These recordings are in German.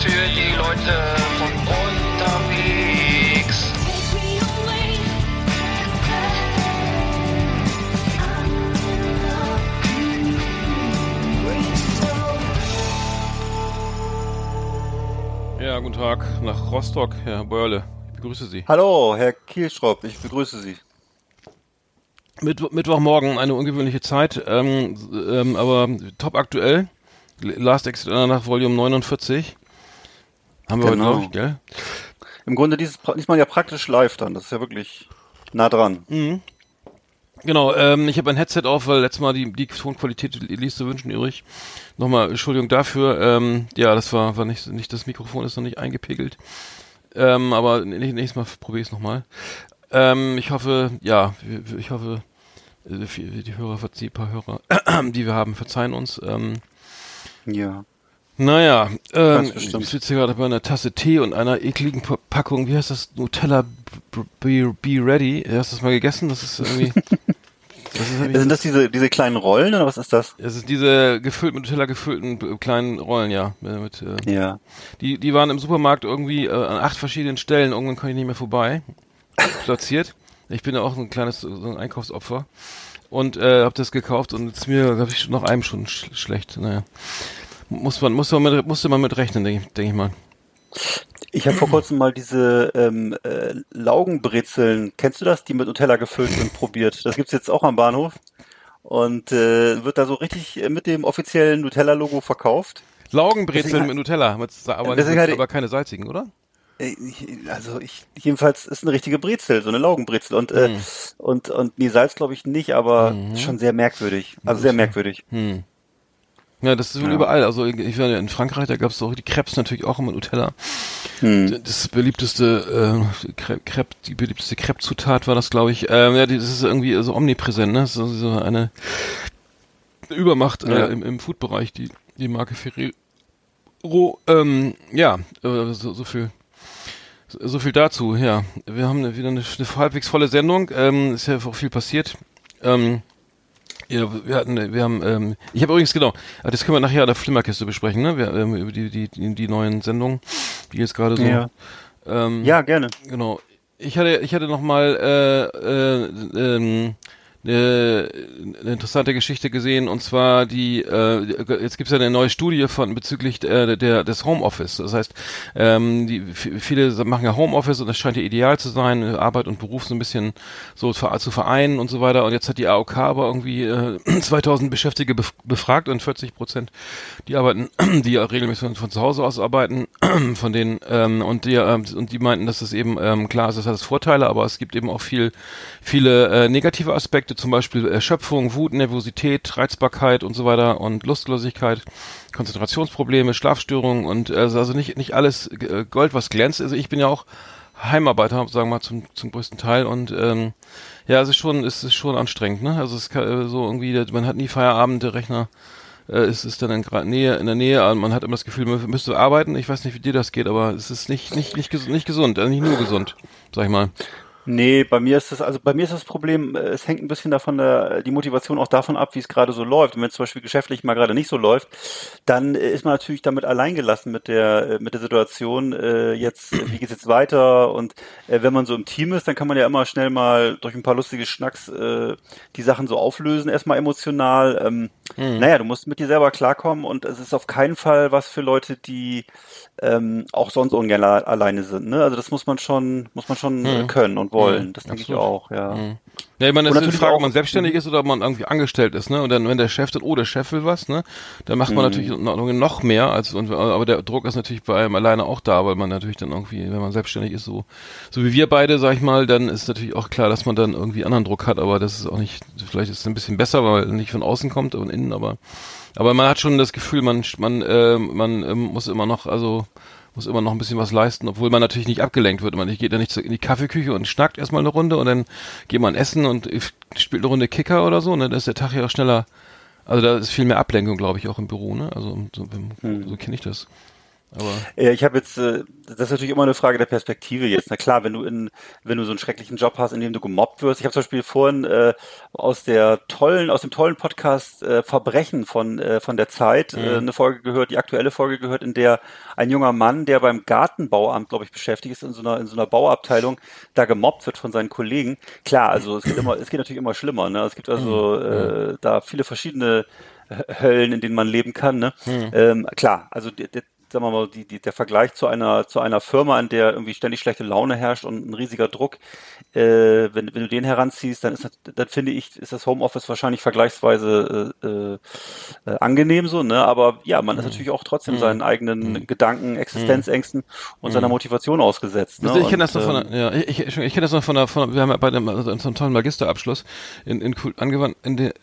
Für die Leute von unterwegs. Ja, guten Tag nach Rostock, Herr Börle. Ich begrüße Sie. Hallo, Herr Kielschropp, ich begrüße Sie. Mitt Mittwochmorgen, eine ungewöhnliche Zeit, ähm, ähm, aber top aktuell. Last Exit nach Volume 49. Haben wir Genau. heute, ich, gell? Im Grunde dieses, diesmal ja praktisch live dann, das ist ja wirklich nah dran. Genau, ähm, ich habe ein Headset auf, weil letztes Mal die, die Tonqualität ließ zu wünschen übrig. Nochmal Entschuldigung dafür. Ähm, ja, das war, war nicht, nicht, das Mikrofon ist noch nicht eingepegelt. Ähm, aber nä- nächstes Mal probiere ich es nochmal. Ähm, ich hoffe, ja, ich hoffe, äh, die die Hörer, die paar Hörer, die wir haben, verzeihen uns. Ähm, Ja. Naja, ähm, ich sitze gerade bei einer Tasse Tee und einer ekligen Pa- Packung, wie heißt das? Nutella Be, Be Ready. Hast du das mal gegessen? Das ist irgendwie. das ist, Sind das diese, diese kleinen Rollen oder was ist das? es ist diese gefüllt mit Nutella gefüllten äh, kleinen Rollen, ja. äh, Mit, äh, Ja. die, die waren im Supermarkt irgendwie äh, an acht verschiedenen Stellen. Irgendwann konnte ich nicht mehr vorbei. Platziert. Ich bin ja auch so ein kleines so ein Einkaufsopfer. Und äh, habe das gekauft und jetzt ist mir, glaube ich, noch einem schon sch schlecht. Naja. Muss man, muss man mit, musste man mit rechnen, denke ich, denk ich mal. Ich habe vor kurzem mal diese ähm, äh, Laugenbrezeln, kennst du das, die mit Nutella gefüllt sind, probiert. Das gibt's jetzt auch am Bahnhof und äh, wird da so richtig äh, mit dem offiziellen Nutella-Logo verkauft. Laugenbrezeln mit Nutella, mit, aber, nicht, hatte- aber keine salzigen, oder? Äh, Also ich jedenfalls ist eine richtige Brezel, so eine Laugenbrezel und äh, Hm. und und nee, Salz glaube ich nicht, aber schon sehr merkwürdig, also sehr merkwürdig. Hm. Ja, das ist wohl Ja. überall. Also ich ja in Frankreich, da gab es auch die Crepes natürlich auch immer Nutella. Hm. Das beliebteste äh, Crepe, die beliebteste Crepe-Zutat war das, glaube ich. Ähm, ja, das ist irgendwie so omnipräsent, ne? Das ist so eine Übermacht Ja. äh, im, im Food-Bereich, die, die Marke Ferrero. Ähm, ja, äh, so, so viel. So so viel dazu, ja. Wir haben wieder eine, eine halbwegs volle Sendung. Ähm, ist ja auch viel passiert. Ähm, ja, wir hatten, wir haben, ähm, ich habe übrigens genau, ah, das können wir nachher an der Flimmerkiste besprechen, ne? Wir, ähm, über die, die, die, die neuen Sendungen, die jetzt gerade so. Ja. Ähm, Ja, gerne. Genau. Ich hatte, ich hatte noch mal äh, äh, ähm, eine, eine interessante Geschichte gesehen und zwar die äh, jetzt gibt's ja eine neue Studie von bezüglich äh, der des Homeoffice. Das heißt, ähm, die viele machen ja Homeoffice und das scheint ja ideal zu sein, Arbeit und Beruf so ein bisschen so zu vereinen und so weiter. Und jetzt hat die AOK aber irgendwie äh, 2000 Beschäftigte bef befragt und 40 Prozent die arbeiten, die regelmäßig von, von zu Hause aus arbeiten, von denen ähm, und die ähm, und die meinten, dass es eben ähm, klar ist, das hat es Vorteile, aber es gibt eben auch viel viele äh, negative Aspekte, zum Beispiel Erschöpfung, Wut, Nervosität, Reizbarkeit und so weiter und Lustlosigkeit, Konzentrationsprobleme, Schlafstörungen und äh, also nicht nicht alles äh, Gold, was glänzt. Also ich bin ja auch Heimarbeiter, sagen wir mal zum zum größten Teil und ähm, ja, es ist schon es ist schon anstrengend, ne? Also es kann, äh, so irgendwie, man hat nie Feierabend, der Rechner äh, es ist dann in Nähe, in der Nähe, und man hat immer das Gefühl, man müsste arbeiten. Ich weiß nicht, wie dir das geht, aber es ist nicht, nicht, nicht, nicht gesund, also nicht nur gesund, sag ich mal. Nee, bei mir ist das, also bei mir ist das Problem, äh, es hängt ein bisschen davon, der, die Motivation auch davon ab, wie es gerade so läuft. Und wenn es zum Beispiel geschäftlich mal gerade nicht so läuft, dann äh, ist man natürlich damit alleingelassen mit der, äh, mit der Situation, äh, jetzt, äh, wie geht's jetzt weiter? Und äh, wenn man so im Team ist, dann kann man ja immer schnell mal durch ein paar lustige Schnacks äh, die Sachen so auflösen, erstmal emotional. Ähm, Naja, du musst mit dir selber klarkommen und es ist auf keinen Fall was für Leute, die ähm, auch sonst ungern alleine sind. Ne? Also das muss man schon, muss man schon äh, können und wollen. Das denke ich auch, ja. Ja, ich meine, das ist die Frage, ob man selbstständig ist oder ob man irgendwie angestellt ist, ne? Und dann, wenn der Chef dann, oh, der Chef will was, ne? Dann macht man Mhm. natürlich noch, noch mehr als, und, aber der Druck ist natürlich bei einem alleine auch da, weil man natürlich dann irgendwie, wenn man selbstständig ist, so, so wie wir beide, sag ich mal, dann ist natürlich auch klar, dass man dann irgendwie anderen Druck hat, aber das ist auch nicht, vielleicht ist es ein bisschen besser, weil er nicht von außen kommt und innen, aber, aber man hat schon das Gefühl, man, man, äh, man ähm, muss immer noch, also, muss immer noch ein bisschen was leisten, obwohl man natürlich nicht abgelenkt wird. Man geht ja nicht in die Kaffeeküche und schnackt erstmal eine Runde und dann geht man essen und spielt eine Runde Kicker oder so, ne? Da ist der Tag ja auch schneller. Also da ist viel mehr Ablenkung, glaube ich, auch im Büro, ne? Also so, so kenne ich das. Aber ich habe jetzt, äh, das ist natürlich immer eine Frage der Perspektive jetzt. Na klar, wenn du in, wenn du so einen schrecklichen Job hast, in dem du gemobbt wirst. Ich habe zum Beispiel vorhin äh, aus der tollen, aus dem tollen Podcast äh, Verbrechen von äh, von der Zeit äh, eine Folge gehört, die aktuelle Folge gehört, in der ein junger Mann, der beim Gartenbauamt, glaube ich, beschäftigt ist in so einer in so einer Bauabteilung, da gemobbt wird von seinen Kollegen. Klar, also es geht immer, es geht natürlich immer schlimmer. Ne? Es gibt also äh, da viele verschiedene Höllen, in denen man leben kann. Ne? Ähm, klar, also der, der, sagen wir mal, die, die, der Vergleich zu einer, zu einer Firma, in der irgendwie ständig schlechte Laune herrscht und ein riesiger Druck, äh, wenn, wenn du den heranziehst, dann ist das, dann finde ich, ist das Homeoffice wahrscheinlich vergleichsweise äh, äh, angenehm so, ne? Aber ja, man ist natürlich auch trotzdem seinen eigenen Gedanken, Existenzängsten und seiner Motivation ausgesetzt. Ne? Also ich kenne das noch von ähm, der, ja, ich, ich, ich kenne das noch von der, von, wir haben ja beide also so einen tollen Magisterabschluss in, in, angewandt, in der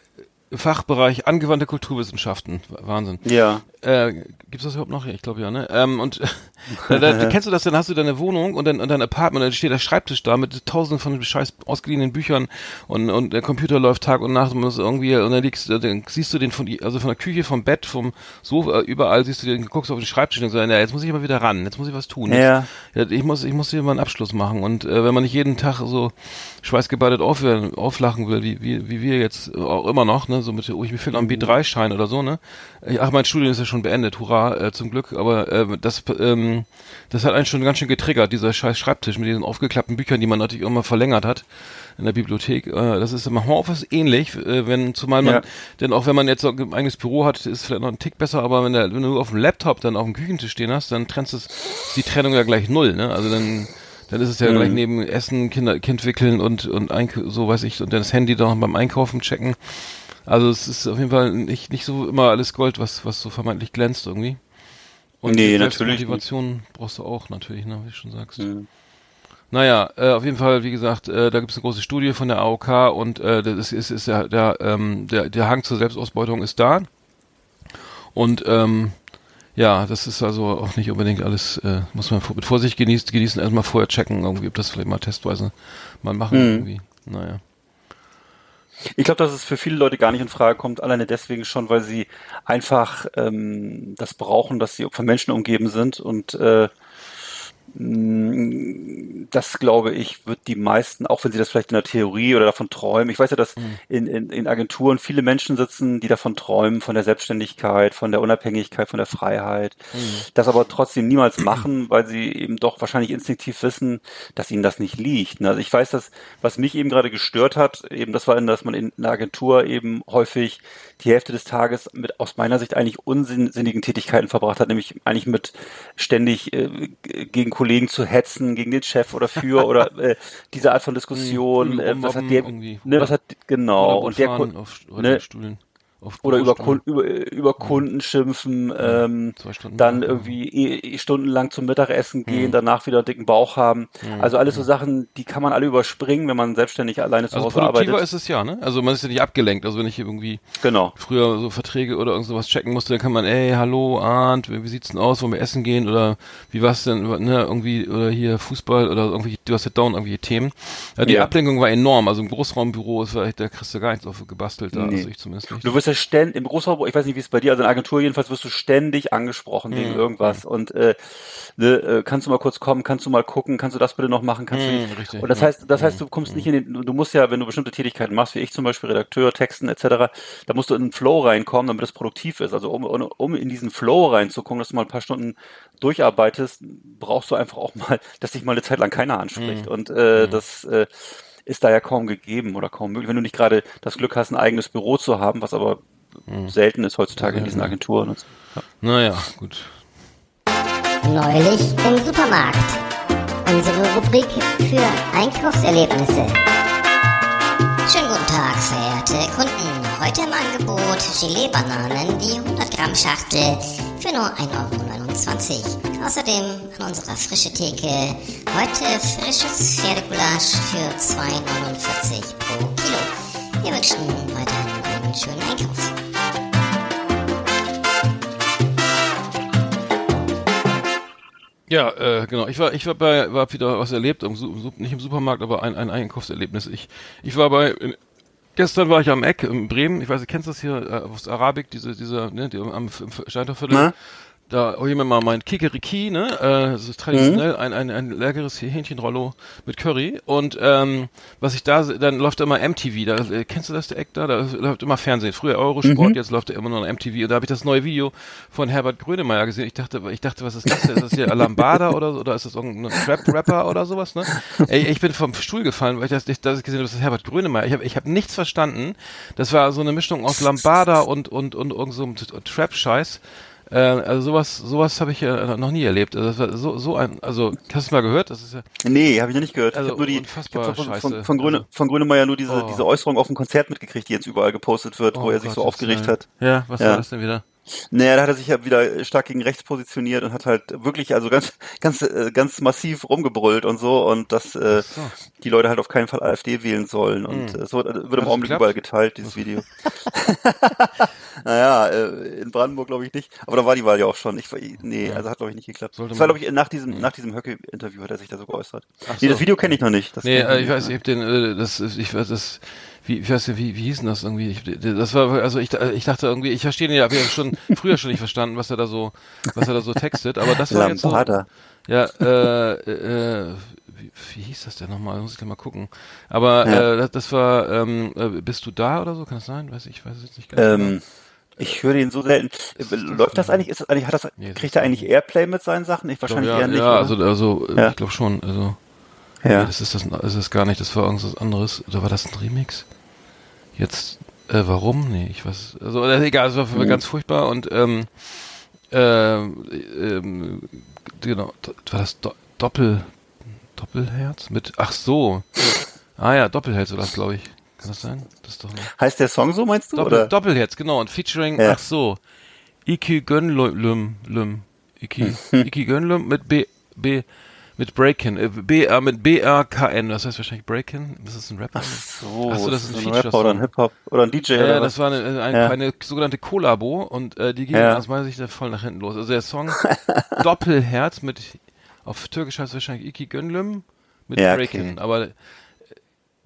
Fachbereich angewandte Kulturwissenschaften. Wahnsinn. ja. Äh, gibt's das überhaupt noch? Ich glaube ja, ne? Ähm, und da, da, kennst du das, dann hast du deine Wohnung und dann und dein Apartment, dann steht der Schreibtisch da mit tausenden von scheiß ausgeliehenen Büchern und, und der Computer läuft Tag und Nacht und muss irgendwie, und dann liegst du, dann siehst du den von also von der Küche, vom Bett, vom Sofa, überall siehst du den, guckst auf den Schreibtisch und sagst, ja, jetzt muss ich mal wieder ran, jetzt muss ich was tun. Ja. Ja, ich muss, ich muss hier mal einen Abschluss machen. Und äh, wenn man nicht jeden Tag so schweißgebadet auflachen will, wie, wie, wie wir jetzt auch immer noch, ne, so mit, oh, ich mir fehlt noch ein B3-Schein oder so, ne? Ach, mein Studium ist ja schon beendet, hurra, äh, zum Glück. Aber äh, das, ähm, das hat einen schon ganz schön getriggert, dieser scheiß Schreibtisch mit diesen aufgeklappten Büchern, die man natürlich mal verlängert hat in der Bibliothek. Äh, das ist im Homeoffice ähnlich, äh, wenn zumal man, Ja. denn auch wenn man jetzt so ein eigenes Büro hat, ist es vielleicht noch ein Tick besser, aber wenn, der, wenn du auf dem Laptop dann auf dem Küchentisch stehen hast, dann trennst ist die Trennung ja gleich null, ne? Also dann dann ist es ja gleich neben Essen, Kinder, Kind wickeln und und Eink so weiß ich und dann das Handy dann beim Einkaufen checken. Also es ist auf jeden Fall nicht nicht so immer alles Gold, was was so vermeintlich glänzt irgendwie. Und Nee, natürlich nicht. Motivation brauchst du auch natürlich, ne, wie du schon sagst. Mhm. Naja, äh, auf jeden Fall, wie gesagt, äh, da gibt es eine große Studie von der AOK und äh, das ist, ist ja der, ähm, der, der Hang zur Selbstausbeutung ist da. Und ähm, ja, das ist also auch nicht unbedingt alles, äh, muss man vor- mit Vorsicht genießen, genießen, erstmal vorher checken, irgendwie, ob das vielleicht mal testweise mal machen, Mhm. irgendwie. Naja. Ich glaube, dass es für viele Leute gar nicht in Frage kommt, alleine deswegen schon, weil sie einfach ähm, das brauchen, dass sie von Menschen umgeben sind und äh, das glaube ich, wird die meisten, auch wenn sie das vielleicht in der Theorie oder davon träumen. Ich weiß ja, dass in, in, in Agenturen viele Menschen sitzen, die davon träumen, von der Selbstständigkeit, von der Unabhängigkeit, von der Freiheit, das aber trotzdem niemals machen, weil sie eben doch wahrscheinlich instinktiv wissen, dass ihnen das nicht liegt. Also ich weiß, dass was mich eben gerade gestört hat, eben das war, dass man in einer Agentur eben häufig die Hälfte des Tages mit aus meiner Sicht eigentlich unsinnigen Tätigkeiten verbracht hat, nämlich eigentlich mit ständig äh, gegen Kollegen zu hetzen, gegen den Chef oder für oder äh, diese Art von Diskussion. Mhm, äh, was hat der, ne, was hat genau und der auf ne, Stühlen. Oder über, Bürostühlen. Kun über, über Kunden schimpfen, ähm, Zwei Stunden dann irgendwie eh, eh stundenlang zum Mittagessen gehen, danach wieder dicken Bauch haben. Also alles so Sachen, die kann man alle überspringen, wenn man selbstständig alleine zu Also Hause arbeitet. ist es ja, ne? Also man ist ja nicht abgelenkt. Also wenn ich irgendwie Genau. früher so Verträge oder irgend sowas checken musste, dann kann man, ey, hallo, Arndt, wie sieht's denn aus, wollen wir essen gehen oder wie war's denn, ne, irgendwie, oder hier Fußball oder irgendwie, du hast ja down irgendwie Themen. Ja, die Ja. Ablenkung war enorm, also im Großraumbüro ist vielleicht, da kriegst du gar nichts auf gebastelt, da, Nee. also ich zumindest nicht. Du wirst ja ständig, im Großraum, ich weiß nicht, wie es bei dir, also in der Agentur jedenfalls wirst du ständig angesprochen wegen Mhm. irgendwas. Und äh, ne, äh, kannst du mal kurz kommen, kannst du mal gucken, kannst du das bitte noch machen, kannst Mhm, du richtig, und das heißt, das heißt, du kommst nicht in den, du musst ja, wenn du bestimmte Tätigkeiten machst, wie ich zum Beispiel Redakteur, Texten etc., da musst du in den Flow reinkommen, damit es produktiv ist. Also um, um, um in diesen Flow reinzukommen, dass du mal ein paar Stunden durcharbeitest, brauchst du einfach auch mal, dass dich mal eine Zeit lang keiner anspricht. Und äh, das äh, ist da ja kaum gegeben oder kaum möglich, wenn du nicht gerade das Glück hast, ein eigenes Büro zu haben, was aber selten ist heutzutage in diesen Agenturen. Und so. ja. Naja, gut. Neulich im Supermarkt. Unsere Rubrik für Einkaufserlebnisse. Schönen guten Tag, verehrte Kunden. Heute im Angebot Gelee-Bananen, die 100 Gramm Schachtel für nur 1,29 Euro. Außerdem an unserer frische Theke heute frisches Pferdegulasch für 2,49 pro Kilo. Wir wünschen weiterhin einen schönen Einkauf. Ja, äh, genau. Ich war, ich war bei, war wieder was erlebt, im, nicht im Supermarkt, aber ein, ein Einkaufserlebnis. Ich, ich war bei, gestern war ich am Eck in Bremen. Ich weiß, du kennst das hier äh, aus Arabik, diese, dieser, ne, die, am F- Steintorviertel. Da hol ich mir mal mein Kikeriki, ne? Äh, das ist traditionell ein, ein, ein leckeres Hähnchenrollo mit Curry. Und ähm, was ich da, dann läuft immer MTV. Da, äh, kennst du das, der Eck da? Da läuft immer Fernsehen. Früher Eurosport, jetzt läuft immer nur noch MTV. Und da habe ich das neue Video von Herbert Grönemeyer gesehen. Ich dachte, ich dachte, was ist das? denn? Ist das hier Alambada oder so? Oder ist das irgendein Trap-Rapper oder sowas, ne? Ey, ich bin vom Stuhl gefallen, weil ich das, ich, das gesehen habe, das ist Herbert Grönemeyer. Ich habe ich hab nichts verstanden. Das war so eine Mischung aus Lambada und, und, und irgend so einem Trap-Scheiß. Äh, also sowas, sowas habe ich ja noch nie erlebt. Also so, so ein, also hast du es mal gehört? Das ist ja, Nee, habe ich noch nicht gehört. Also ich habe nur die unfassbar ich von, scheiße. von, von, Gröne, von Grönemeyer nur diese, Oh. diese Äußerung auf dem Konzert mitgekriegt, die jetzt überall gepostet wird, wo Oh er sich so aufgeregt hat. Ja, was Ja. war das denn wieder? Naja, da hat er sich ja wieder stark gegen rechts positioniert und hat halt wirklich also ganz ganz äh, ganz massiv rumgebrüllt und so und dass äh, so. die Leute halt auf keinen Fall AfD wählen sollen und äh, so wird, im Augenblick überall geteilt dieses Video. naja, äh, in Brandenburg glaube ich nicht, aber da war die Wahl ja auch schon. Ich, nee, also hat glaube ich nicht geklappt. Sollte das war glaube ich nach diesem nach diesem Höcke-Interview hat er sich da so geäußert. Ach Nee, so. das Video kenne ich noch nicht. Das Nee, äh, ich weiß, ich hab den, äh, das, ich weiß, das, wie, nicht, wie, wie hieß denn das irgendwie? Ich, das war, also ich, äh, ich dachte irgendwie, ich verstehe ja, habe ja schon früher schon nicht verstanden, was er da so, was er da so textet, aber das war jetzt so, Lambada. ja, äh, äh, wie, wie hieß das denn nochmal? Muss ich gleich mal gucken. Aber Ja. äh, das, das war, ähm, äh, bist du da oder so? Kann das sein? Weiß ich, weiß es jetzt nicht ganz genau. Ähm, ich höre den so selten. Äh, Läuft das eigentlich? Ist das eigentlich hat das, Nee, kriegt er eigentlich Airplay mit seinen Sachen? Ich wahrscheinlich ja, eher nicht. ja, oder? also, also, äh, Ja. ich glaube schon, also. ja. Nee, das ist das, ist das gar nicht, das war irgendwas anderes. Oder war das ein Remix? Jetzt, äh, warum? Nee, ich weiß. Also, äh, egal, es war für mich ganz furchtbar und, ähm, ähm, ähm, genau, war das Do Doppel, Doppelherz? Mit, ach so. Ah ja, Doppelherz war das, glaube ich. Kann das sein? Das ist doch Heißt der Song so, meinst du? Doppel, oder? Doppelherz, genau, und featuring, Ja. ach so, Iki Gönlüm, Lüm, Iki, Iki Gönlüm mit B, B, mit Breakin, äh, B, äh, mit B-R-K-N, das heißt wahrscheinlich Breakin, das ist ein Rapper. So, Ach so, das ist ein ein Feature-Song. Rapper oder ein Hip-Hop oder ein DJ Ja, oder das war eine, eine, Ja. eine sogenannte Kollabo und äh, die ging Ja. aus meiner Sicht voll nach hinten los. Also der Song Doppelherz mit, auf Türkisch heißt es wahrscheinlich Iki Gönlüm mit Ja, Breakin, okay. aber äh,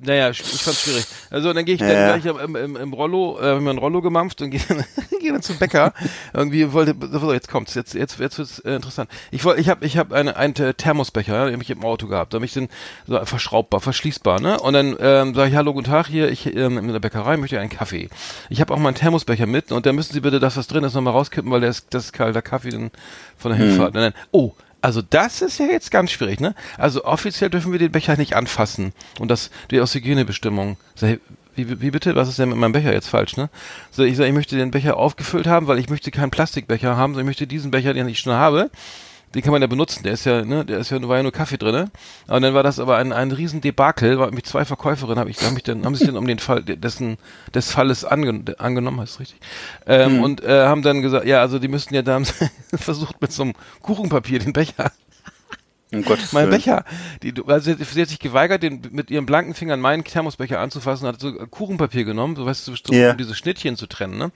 naja, ich fand's schwierig. Also dann gehe ich Ja, dann gleich im, im, im Rollo, äh, hab mir ein Rollo gemampft und gehe dann, geh dann zum Bäcker. Irgendwie wollte, so, jetzt kommt's, jetzt jetzt jetzt wird's äh, interessant. Ich wollte, ich habe ich habe eine einen Thermosbecher, ja, den hab ich im Auto gehabt. Da habe ich den so verschraubbar, verschließbar, ne? Und dann ähm, sage ich hallo, guten Tag hier, ich ähm, in der Bäckerei möchte einen Kaffee. Ich habe auch meinen Thermosbecher mit und da müssen Sie bitte das, was drin ist, nochmal rauskippen, weil der ist, das ist kalter Kaffee dann von der Hinfahrt. Und dann, oh, also das ist ja jetzt ganz schwierig, ne? Also offiziell dürfen wir den Becher nicht anfassen. Und das die aus Hygienebestimmungen. Wie, wie bitte? Was ist denn mit meinem Becher jetzt falsch, ne? So, ich sage, ich möchte den Becher aufgefüllt haben, weil ich möchte keinen Plastikbecher haben, sondern ich möchte diesen Becher, den ich schon habe. Den kann man ja benutzen, der ist ja, ne, der ist ja, war ja nur Kaffee drinne. Und dann war das aber ein, ein riesen Debakel, war mit zwei Verkäuferinnen, habe ich, haben mich dann, haben sich dann um den Fall dessen, des Falles angen, angenommen, heißt richtig, ähm, und äh, haben dann gesagt, ja, also die müssten ja, da haben sie versucht mit so einem Kuchenpapier den Becher Um Gottes mein Willen. Becher. Die, du- also sie, hat sich geweigert, den mit ihren blanken Fingern meinen Thermosbecher anzufassen, hat so Kuchenpapier genommen, so weißt du, so, Ja. um diese Schnittchen zu trennen, ne?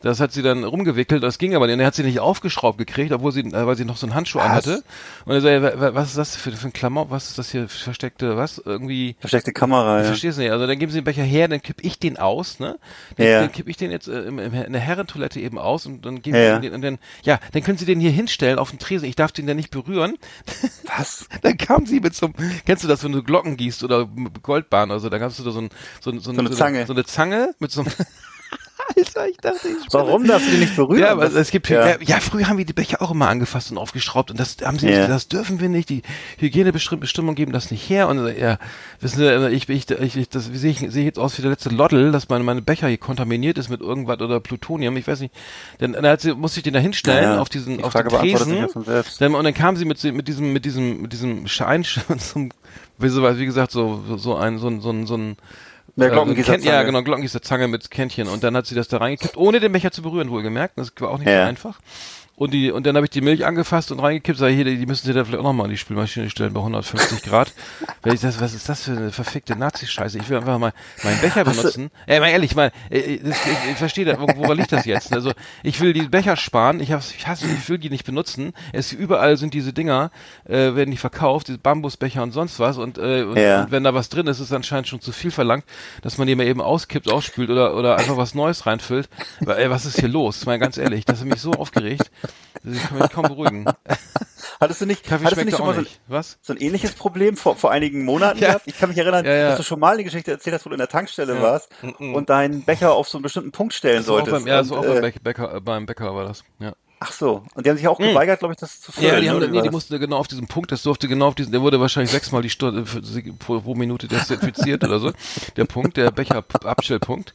Das hat sie dann rumgewickelt, das ging aber nicht. Und er hat sie nicht aufgeschraubt gekriegt, obwohl sie, äh, weil sie noch so einen Handschuh anhatte. Und er sagt, was ist das für, für ein Klamauk, was ist das hier versteckte, was? Irgendwie. Versteckte Kamera, Ich ja. verstehe es nicht. Also dann geben sie den Becher her, dann kipp ich den aus, ne? Den, Ja. Dann kipp ich den jetzt äh, im, im, in der Herrentoilette eben aus und dann geben Ja, sie den und dann, ja, dann können sie den hier hinstellen auf den Tresen. Ich darf den dann nicht berühren. Was? Dann kam sie mit so einem, kennst du das, wenn du Glocken gießt oder Goldbahn oder so, da gab's du da so, ein, so, ein- so, eine so Zange. So eine Zange mit so einem, Alter, ich dachte, ich Warum darfst du die nicht berühren? Ja, aber es gibt ja. ja. früher haben wir die Becher auch immer angefasst und aufgeschraubt und das haben sie Ja. nicht, das dürfen wir nicht. Die Hygienebestimmungen geben das nicht her und äh, ja, wissen Sie, äh, ich, ich, ich, ich das wie sehe ich, sehe ich jetzt aus wie der letzte Loddel, dass meine meine Becher hier kontaminiert ist mit irgendwas oder Plutonium, ich weiß nicht. Dann, dann hat sie, musste ich den da hinstellen Ja, auf diesen Die auf Frage den Tresen. Dann, und dann kam sie mit mit diesem mit diesem mit diesem Schein zum wie, so, wie gesagt so so ein so ein so ein, so ein Äh, Glockengießerzange. Ken- Ja, genau, Glockengießerzange mit Kännchen. Und dann hat sie das da reingekippt, ohne den Becher zu berühren, wohlgemerkt. Das war auch nicht Ja. so einfach. Und die, und dann habe ich die Milch angefasst und reingekippt, sag ich, hier, die müssen sie da vielleicht auch nochmal in die Spülmaschine stellen bei 150 Grad. Weil ich das, was ist das für eine verfickte Nazi-Scheiße? Ich will einfach mal meinen Becher benutzen. Ey, mal ehrlich, mal, äh, das, ich, ich verstehe, da, woran liegt das jetzt? Also, ich will die Becher sparen, ich, hab's, ich hasse, ich will die nicht benutzen. Es überall sind diese Dinger, äh, werden die verkauft, diese Bambusbecher und sonst was. Und, äh, und, Ja. und wenn da was drin ist, ist es anscheinend schon zu viel verlangt, dass man die mal eben auskippt, ausspült oder, oder einfach was Neues reinfüllt. Ey, was ist hier los? Mal ganz ehrlich, das hat mich so aufgeregt. Ich kann mich kaum beruhigen. Hattest du nicht, Kaffee hattest du nicht schon mal so, nicht. Was? so ein ähnliches Problem vor, vor einigen Monaten Ja. gehabt? Ich kann mich erinnern, Ja, ja. dass du schon mal eine Geschichte erzählt hast, wo du in der Tankstelle warst Mhm. und deinen Becher auf so einen bestimmten Punkt stellen auch solltest. beim, ja, war auch beim äh, Bäck- Bäcker, äh, beim Bäcker war das. Ja. Ach so. Und die haben sich auch geweigert, glaube ich, das zu füllen. Ja, die haben, nee, die mussten genau auf diesen Punkt, das durfte genau auf diesen, der wurde wahrscheinlich sechsmal die Stunde für, pro, pro Minute desinfiziert oder so. Der Punkt, der Becher-Abstellpunkt.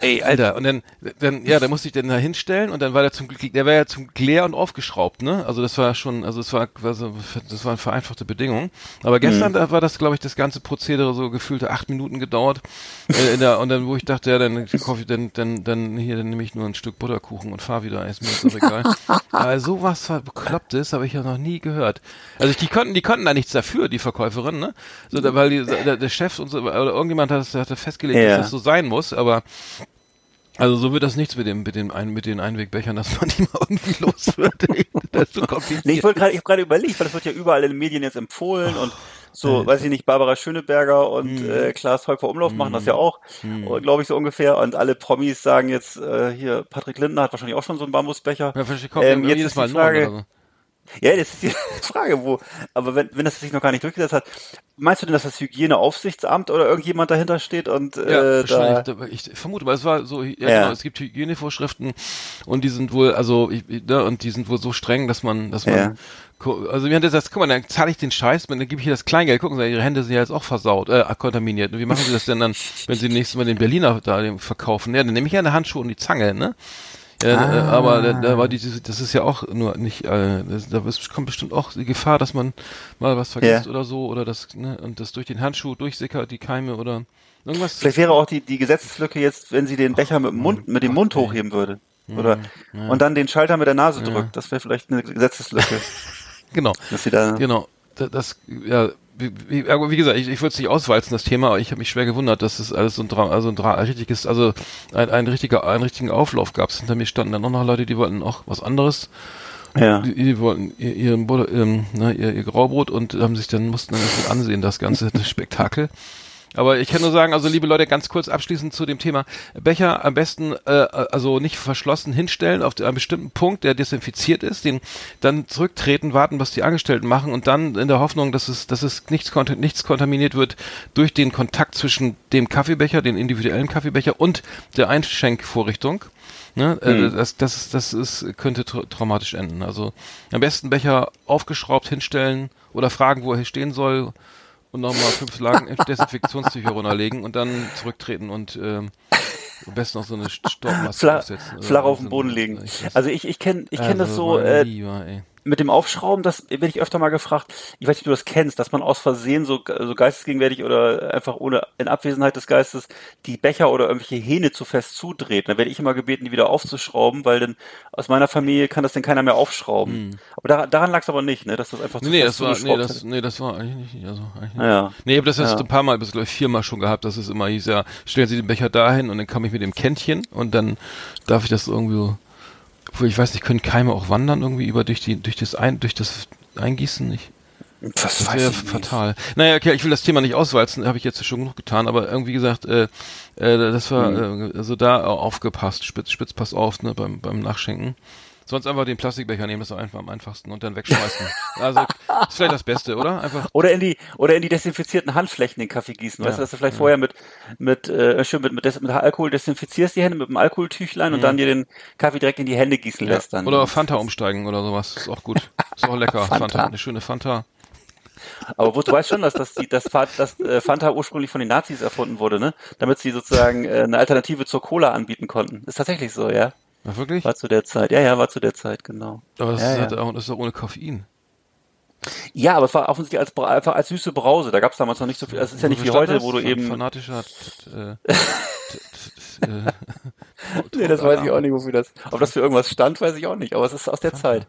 Ey, Alter, und dann, dann, ja, da musste ich den da hinstellen und dann war der zum Glück, der war ja zum leer und aufgeschraubt, ne? Also das war schon, also es war, also das waren vereinfachte Bedingungen. Aber gestern, Mhm. da war das, glaube ich, das ganze Prozedere so gefühlte acht Minuten gedauert. Äh, der, und dann, wo ich dachte, ja, dann kaufe ich, dann, dann, dann hier, dann nehme ich nur ein Stück Butterkuchen und fahr wieder, ist mir jetzt doch egal. Aber sowas Beklopptes habe ich ja noch nie gehört. Also ich, die konnten, die konnten da nichts dafür, die Verkäuferin, ne? So, da, weil die, der, der Chef und so, oder irgendjemand hat, das- hat festgelegt, Ja. dass das so sein muss, aber also so wird das nichts mit dem, mit dem ein, mit den Einwegbechern, dass man die mal irgendwie los wird. Das ist so kompliziert. Nee, ich wollte gerade, ich habe gerade überlegt, weil das wird ja überall in den Medien jetzt empfohlen und so, weiß ich nicht, Barbara Schöneberger und Mhm. äh, Klaas Häufer Umlauf machen das ja auch, glaube ich so ungefähr. Und alle Promis sagen jetzt, äh, hier, Patrick Lindner hat wahrscheinlich auch schon so einen Bambusbecher. ja, kommt Ähm, jetzt jedes ist Mal Frage- so. Ja, das ist die Frage, wo. Aber wenn, wenn das sich noch gar nicht durchgesetzt hat, meinst du denn, dass das Hygieneaufsichtsamt oder irgendjemand dahinter steht und Ja, äh, wahrscheinlich. da, Da, ich vermute, weil es war so, ja, Ja. genau, es gibt Hygienevorschriften und die sind wohl, also, ich, ich- ne, und die sind wohl so streng, dass man, dass man, Ja. also wir haben das, guck mal, dann zahle ich den Scheiß, dann gebe ich hier das Kleingeld, gucken Sie, Ihre Hände sind ja jetzt auch versaut, äh, kontaminiert. Und wie machen Sie das denn dann, wenn Sie nächstes Mal den Berliner da den verkaufen? Ja, dann nehme ich ja eine Handschuhe und die Zange, ne? Ja, äh, Ah. aber da, da war die, das ist ja auch nur nicht, äh, das, da kommt bestimmt auch die Gefahr, dass man mal was vergisst Ja. oder so, oder das, ne, und das durch den Handschuh durchsickert, die Keime oder irgendwas. vielleicht wäre auch die, die Gesetzeslücke jetzt, wenn sie den Becher mit dem Mund, mit dem Mund hochheben würde. Oder, und dann den Schalter mit der Nase drückt. Das wäre vielleicht eine Gesetzeslücke, Genau. dass sie da, Genau. Da- Das, ja, wie, wie, wie gesagt, ich, ich würde es nicht auswalzen, das Thema, aber ich habe mich schwer gewundert, dass es alles so ein, Dra also ein, Dra ein richtiges, also ein, ein richtiger, einen richtigen Auflauf gab. Hinter mir standen dann auch noch Leute, die wollten auch was anderes. ja. Die, die wollten ihr, ihren Butter, ähm, ne, ihr, ihr Graubrot und haben sich dann, mussten dann das ansehen, das ganze das Spektakel. Aber ich kann nur sagen, also liebe Leute, ganz kurz abschließend zu dem Thema. Becher am besten, äh, also nicht verschlossen hinstellen auf einen bestimmten Punkt, der desinfiziert ist, den dann zurücktreten, warten, was die Angestellten machen und dann in der Hoffnung, dass es, dass es nichts, nichts kontaminiert wird durch den Kontakt zwischen dem Kaffeebecher, den individuellen Kaffeebecher und der Einschenkvorrichtung. Ne, äh, das, das, ist- das ist, könnte tra traumatisch enden. Also am besten Becher aufgeschraubt hinstellen oder fragen, wo er stehen soll und nochmal fünf Lagen Desinfektionstücher runterlegen und dann zurücktreten und ähm, am besten noch so eine Stoppmaske aufsetzen. flach auf so den Boden legen. Ich Also ich, ich kenne ich kenn das Also, so, mein äh, Lieber, ey. Mit dem Aufschrauben, das werde ich öfter mal gefragt. Ich weiß nicht, ob du das kennst, dass man aus Versehen so, so geistesgegenwärtig oder einfach ohne in Abwesenheit des Geistes die Becher oder irgendwelche Hähne zu fest zudreht. Dann werde ich immer gebeten, die wieder aufzuschrauben, weil dann aus meiner Familie kann das dann keiner mehr aufschrauben. Aber daran, daran lag es aber nicht, ne, dass das einfach zu. Nee, nee, fest das war, nee, das, nee, das war eigentlich nicht, also eigentlich nicht. Ja. Nee, ich habe das jetzt Ja. ein paar Mal, bis glaube ich viermal schon gehabt, dass es immer hieß, ja, stellen Sie den Becher dahin und dann komme ich mit dem Kännchen und dann darf ich das irgendwie so, ich weiß nicht, können Keime auch wandern irgendwie über durch die, durch das ein, durch das Eingießen nicht? Das, Das wäre ich nicht. fatal. Naja, okay, ich will das Thema nicht auswalzen, habe ich jetzt schon genug getan, aber irgendwie gesagt, äh, äh, das war, Mhm. äh, also da aufgepasst, spitz, spitz pass auf, ne, beim, beim Nachschenken. Sonst einfach den Plastikbecher nehmen, das ist einfach am einfachsten und dann wegschmeißen. also ist vielleicht das Beste, oder? Einfach Oder in die oder in die desinfizierten Handflächen den Kaffee gießen. Weißt Ja, du, dass du vielleicht vorher mit mit äh, schön mit mit, mit Alkohol desinfizierst die Hände mit einem Alkoholtüchlein und dann dir den Kaffee direkt in die Hände gießen Mhm. ja. lässt dann. oder auf Fanta umsteigen oder sowas. Ist auch gut. Ist auch lecker. Fanta. Fanta. Eine schöne Fanta. Aber wo, du weißt schon, dass das die das, das äh, Fanta ursprünglich von den Nazis erfunden wurde, ne? Damit sie sozusagen äh, eine Alternative zur Cola anbieten konnten. Ist tatsächlich so, ja? Ja, wirklich? War zu der Zeit. Ja, ja, war zu der Zeit, genau. Aber das, Ja, ist, ja. halt auch, das ist auch ohne Koffein. Ja, aber es war offensichtlich als, einfach als süße Brause. Da gab es damals noch nicht so viel. Es ist ja nicht wie heute, das? wo du eben. Fanatischer. äh, äh, Nee, das weiß ich auch nicht, wofür das. Ob das für irgendwas stand, weiß ich auch nicht. Aber es ist aus der Zeit.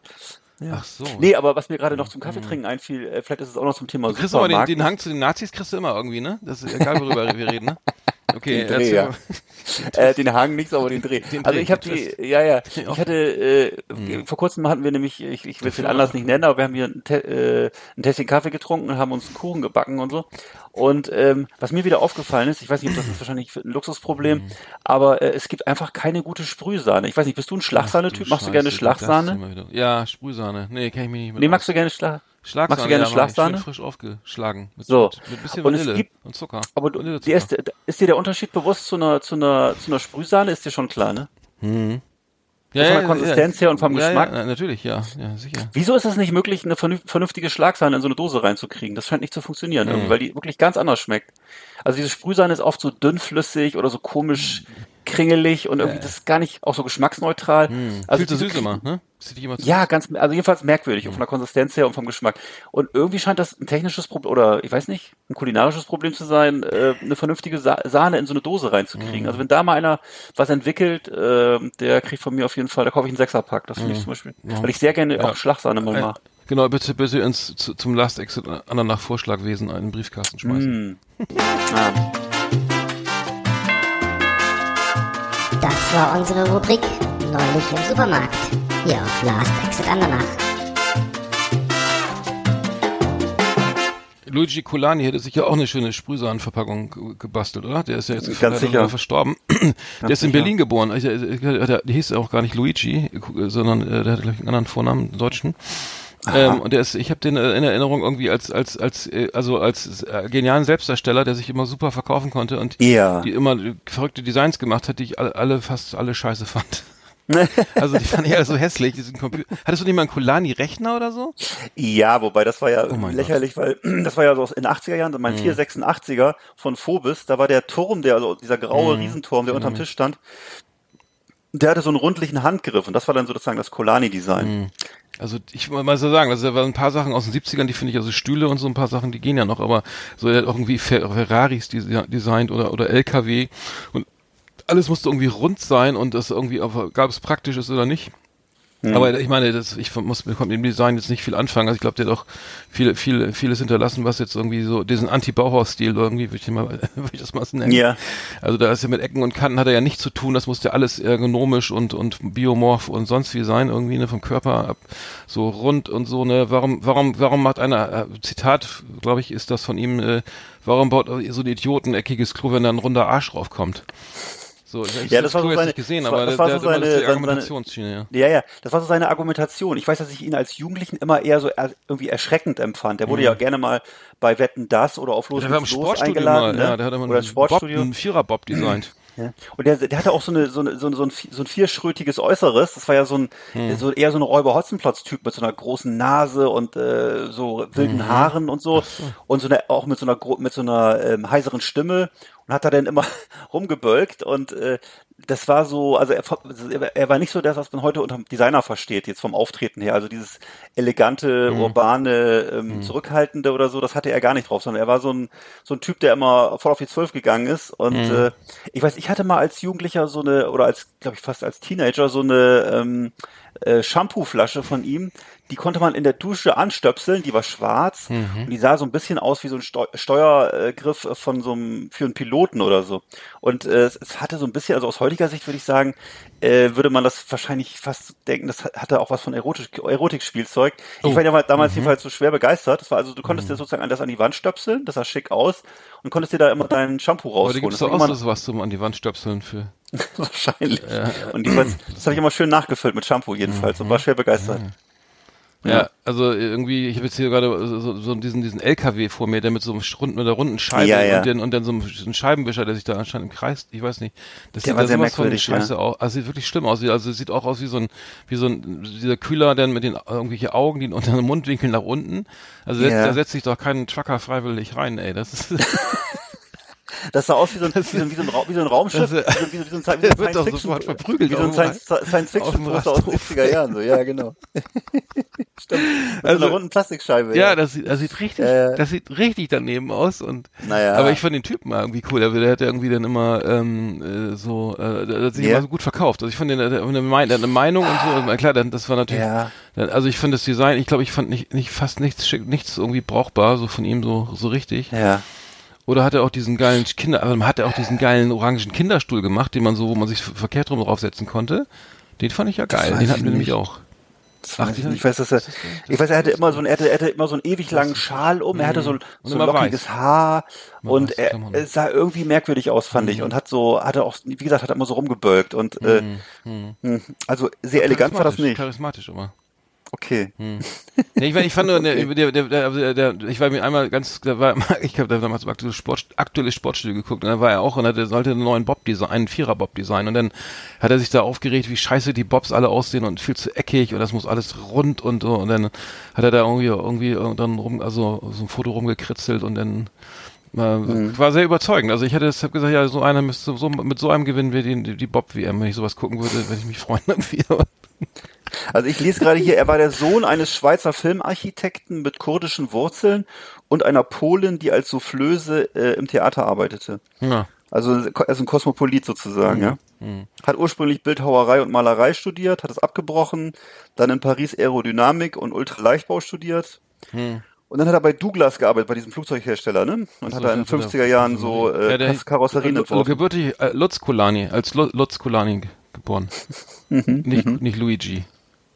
Ach so. Nee, aber was mir gerade noch zum Kaffeetrinken einfiel, äh, vielleicht ist es auch noch zum Thema Du kriegst aber den, den Hang zu den Nazis kriegst du immer irgendwie, ne? Das ist egal, worüber wir reden, ne? Okay, Den Dreh, ja. äh, den Hang nicht, aber den Dreh. Den also Dreh, ich habe die, ja, ja, ich hatte, äh, vor kurzem hatten wir nämlich, ich, ich will den Anlass nicht nennen, aber wir haben hier ein, Te äh, ein Tässchen Kaffee getrunken und haben uns einen Kuchen gebacken und so. Und ähm, was mir wieder aufgefallen ist, ich weiß nicht, ob das ist wahrscheinlich ein Luxusproblem, Mhm. aber äh, es gibt einfach keine gute Sprühsahne. Ich weiß nicht, bist du ein Schlagsahne-Typ? Machst du gerne Schlagsahne? Ja, Sprühsahne. Nee, kenn ich mich nicht mit Nee, magst du gerne Schlag? Schlagsahne, magst du gerne ja. Schlagsahne? Frisch aufgeschlagen. Mit, So. Mit, mit ein bisschen Und Vanille gibt- und Zucker. Aber du, Vanillezucker. die erste, ist dir der Unterschied bewusst zu einer, zu einer, zu einer Sprühsahne? Ist dir schon klar, ne? ja, von der Konsistenz her und vom ja, Geschmack? Ja, natürlich, ja, ja, sicher. Wieso ist es nicht möglich, eine vernünf- vernünftige Schlagsahne in so eine Dose reinzukriegen? Das scheint nicht zu funktionieren, Mhm. weil die wirklich ganz anders schmeckt. Also diese Sprühsahne ist oft so dünnflüssig oder so komisch kringelig und irgendwie das ist gar nicht auch so geschmacksneutral. Also Viel zu diese süß immer, ne? Immer Ja, ganz, also jedenfalls merkwürdig, Mhm. von der Konsistenz her und vom Geschmack. Und irgendwie scheint das ein technisches Problem, oder ich weiß nicht, ein kulinarisches Problem zu sein, äh, eine vernünftige Sa Sahne in so eine Dose reinzukriegen. Mhm. Also wenn da mal einer was entwickelt, äh, der kriegt von mir auf jeden Fall, da kaufe ich einen Sechserpack, das finde ich zum Beispiel, weil ich sehr gerne Mhm. Ja. auch Schlagsahne mal Äh, mache. Genau, bitte, bitte ins, zu, zum Last Exit Ananach Vorschlagwesen einen Briefkasten schmeißen. Mm. Ah. War unsere Rubrik Neulich im Supermarkt. Hier auf Last Exit Andernach. Luigi Colani hätte sich ja auch eine schöne Sprühsahnenverpackung ge- gebastelt, oder? Der ist ja jetzt Ganz sicher. verstorben. der ist in sicher. Berlin geboren. Ich, äh, der, der hieß auch gar nicht Luigi, äh, sondern äh, der hatte glaube ich einen anderen Vornamen, einen deutschen. Ähm, und der ist, ich habe den äh, in Erinnerung irgendwie als als als äh, also als äh, genialen Selbstdarsteller, der sich immer super verkaufen konnte und Ja. die immer verrückte Designs gemacht hat, die ich alle, alle fast alle scheiße fand. also die fand ich alle so hässlich. Diesen Computer. Hattest du nicht mal einen Colani-Rechner oder so? Ja, wobei das war ja Oh Mhm. lächerlich, weil das war ja so aus- in den 80er Jahren, mein 486er von Phobis, da war der Turm, der, also dieser Mhm. graue Riesenturm, der unterm Tisch stand, der hatte so einen rundlichen Handgriff und das war dann sozusagen das Colani-Design. Also ich will mal so sagen, also da waren ein paar Sachen aus den 70ern, die finde ich, also Stühle und so ein paar Sachen, die gehen ja noch, aber so irgendwie Fer Ferraris desi- designt oder oder LKW und alles musste irgendwie rund sein und das irgendwie, gab es praktisches oder nicht. Aber ich meine, das, ich muss mit dem Design jetzt nicht viel anfangen. Also ich glaube, der hat auch viel, viel, vieles hinterlassen, was jetzt irgendwie so diesen Anti-Bauhaus-Stil irgendwie, würde ich, mal, würde ich das mal so nennen. Ja. Also da ist ja mit Ecken und Kanten hat er ja nichts zu tun. Das musste ja alles ergonomisch und und biomorph und sonst wie sein irgendwie ne vom Körper ab so rund und so ne. Warum warum warum macht einer äh, Zitat glaube ich ist das von ihm. Äh, warum baut so ein Idioten ein eckiges Klo, wenn da ein runder Arsch drauf kommt? So, ich Ja, das war Klo so seine- nicht gesehen, das war- aber das war so seine- das Argumentationsschiene, ja. Ja, ja, das war so seine Argumentation. Ich weiß, dass ich ihn als Jugendlichen immer eher so er, irgendwie erschreckend empfand. Der wurde ja gerne mal bei Wetten das oder auf Los Mhm. Der war im Sportstudio eingeladen. mal, ne? ja, der hat immer oder das einen, Sportstudio. Bob, einen Vierer-Bob designt. Ja. Und der, der hatte auch so eine so, eine, so, ein- so, ein, vierschrötiges Äußeres. Das war ja so ein Hm. so eher so ein Räuber Hotzenplotz-Typ mit so einer großen Nase und äh, so wilden Mhm. Haaren und so und so eine, auch mit so einer mit so einer ähm, heiseren Stimme und hat da dann immer rumgebölkt und äh, das war so, also er, er war nicht so das, was man heute unter Designer versteht, jetzt vom Auftreten her. Also dieses elegante, Mhm. urbane, ähm, zurückhaltende oder so, das hatte er gar nicht drauf, sondern er war so ein, so ein Typ, der immer voll auf die Zwölf gegangen ist. Und Mhm. äh, ich weiß, ich hatte mal als Jugendlicher so eine, oder als, glaube ich, fast als Teenager so eine ähm, äh, Shampoo-Flasche von ihm, die konnte man in der Dusche anstöpseln, die war schwarz und die sah so ein bisschen aus wie so ein Steu Steuergriff von so einem, für einen Piloten oder so. Und äh, es, hatte so ein bisschen, also aus heutiger Sicht würde ich sagen, äh, würde man das wahrscheinlich fast denken, das hat- hatte auch was von Erotik, Erotikspielzeug. Oh. Ich war ja damals jedenfalls so schwer begeistert. Das war also, du konntest dir sozusagen das an die Wand stöpseln, das sah schick aus und konntest dir da immer dein Shampoo Aber rausholen. gibt es Das doch auch immer- so was zum an die Wand stöpseln für. Wahrscheinlich. Und jedenfalls, das habe ich immer schön nachgefüllt mit Shampoo jedenfalls und war schwer begeistert. Ja, also irgendwie, ich habe jetzt hier gerade so, so diesen, diesen LKW vor mir, der mit so einem runden, mit einer runden Scheibe Ja, ja. und dann, und dann so einem, Scheibenwischer, der sich da anscheinend im Kreis, ich weiß nicht. Das Der sieht war da sehr sowas von merkwürdig, scheiße ja. aus. Also sieht wirklich schlimm aus. Also es sieht auch aus wie so ein, wie so ein, dieser Kühler, der mit den irgendwelche Augen, die unter den Mundwinkeln nach unten. Also setzt, Ja. da setzt sich doch kein Trucker freiwillig rein, ey. Das ist, Das sah aus wie so ein, wie so ein, wie so ein, Ra- wie so ein Raumschiff, Das, wie äh, so, wie so, wie so ein, wie so ein wird doch Science-Fiction- sofort verprügelt Wie so ein Science-Fiction-Poster aus den 70er Jahren, so, ja, genau. Stimmt. Mit Also- so einer runden Plastikscheibe. ja, das sieht, das sieht richtig, Äh. das sieht richtig daneben aus und, Naja. aber ich fand den Typen mal irgendwie cool. Der, der hat ja irgendwie dann immer ähm, äh, so, äh, der hat sich Ja. immer so gut verkauft. Also ich fand den, der, der, eine Mein- der hat eine Meinung und so. Und klar, dann, das war natürlich, Ja. also ich fand das Design, ich glaube, ich fand nicht, nicht fast nichts, schick- nichts irgendwie brauchbar, so von ihm so, so richtig. Ja. Oder hat er auch diesen geilen Kinder, also hat er auch diesen geilen orangen Kinderstuhl gemacht, den man so, wo man sich verkehrt rum draufsetzen konnte. Den fand ich ja geil. weiß Den hatten wir nämlich auch. Ach, weiß ich. Ich weiß, dass er, ich weiß, er hatte immer so ein, er hatte, er hatte immer so einen ewig langen Schal um, er hatte so, so immer lockiges Haar Immer und er, es sah irgendwie merkwürdig aus, fand ich, und hat so, hatte auch, wie gesagt, hat immer so rumgebölkt und, äh, hm, also sehr elegant war das nicht. Charismatisch aber. Okay. Nee, ich, mein, ich fand nur, der, der, der, der, der, ich war mir einmal ganz, da war, ich habe damals aktuelles Sport, aktuelles Sportstudio geguckt und da war er auch und er sollte einen neuen Bob design, einen Vierer Bob designen und dann hat er sich da aufgeregt, wie scheiße die Bobs alle aussehen und viel zu eckig und das muss alles rund und so und dann hat er da irgendwie irgendwie dann rum, also so ein Foto rumgekritzelt und dann äh, war sehr überzeugend. Also ich hätte deshalb gesagt, ja, so einer müsste so mit so einem gewinnen wir die, die, die Bob WM, wenn ich sowas gucken würde, wenn ich mich freuen irgendwie. Also ich lese gerade hier, er war der Sohn eines Schweizer Filmarchitekten mit kurdischen Wurzeln und einer Polin, die als Soufflöse äh, im Theater arbeitete. ja. Also er ist ein Kosmopolit sozusagen, ja. Hat ursprünglich Bildhauerei und Malerei studiert, hat es abgebrochen, dann in Paris Aerodynamik und Ultraleichtbau studiert. Und dann hat er bei Douglas gearbeitet, bei diesem Flugzeughersteller, ne? Und hat so, er in den das hat er- 50er Jahren so äh, Ja, der- Karosserien entworfen. Gebürtig äh, Lutz Kulani, als Lu- Lutz Kulani ge- geboren. nicht, nicht Luigi.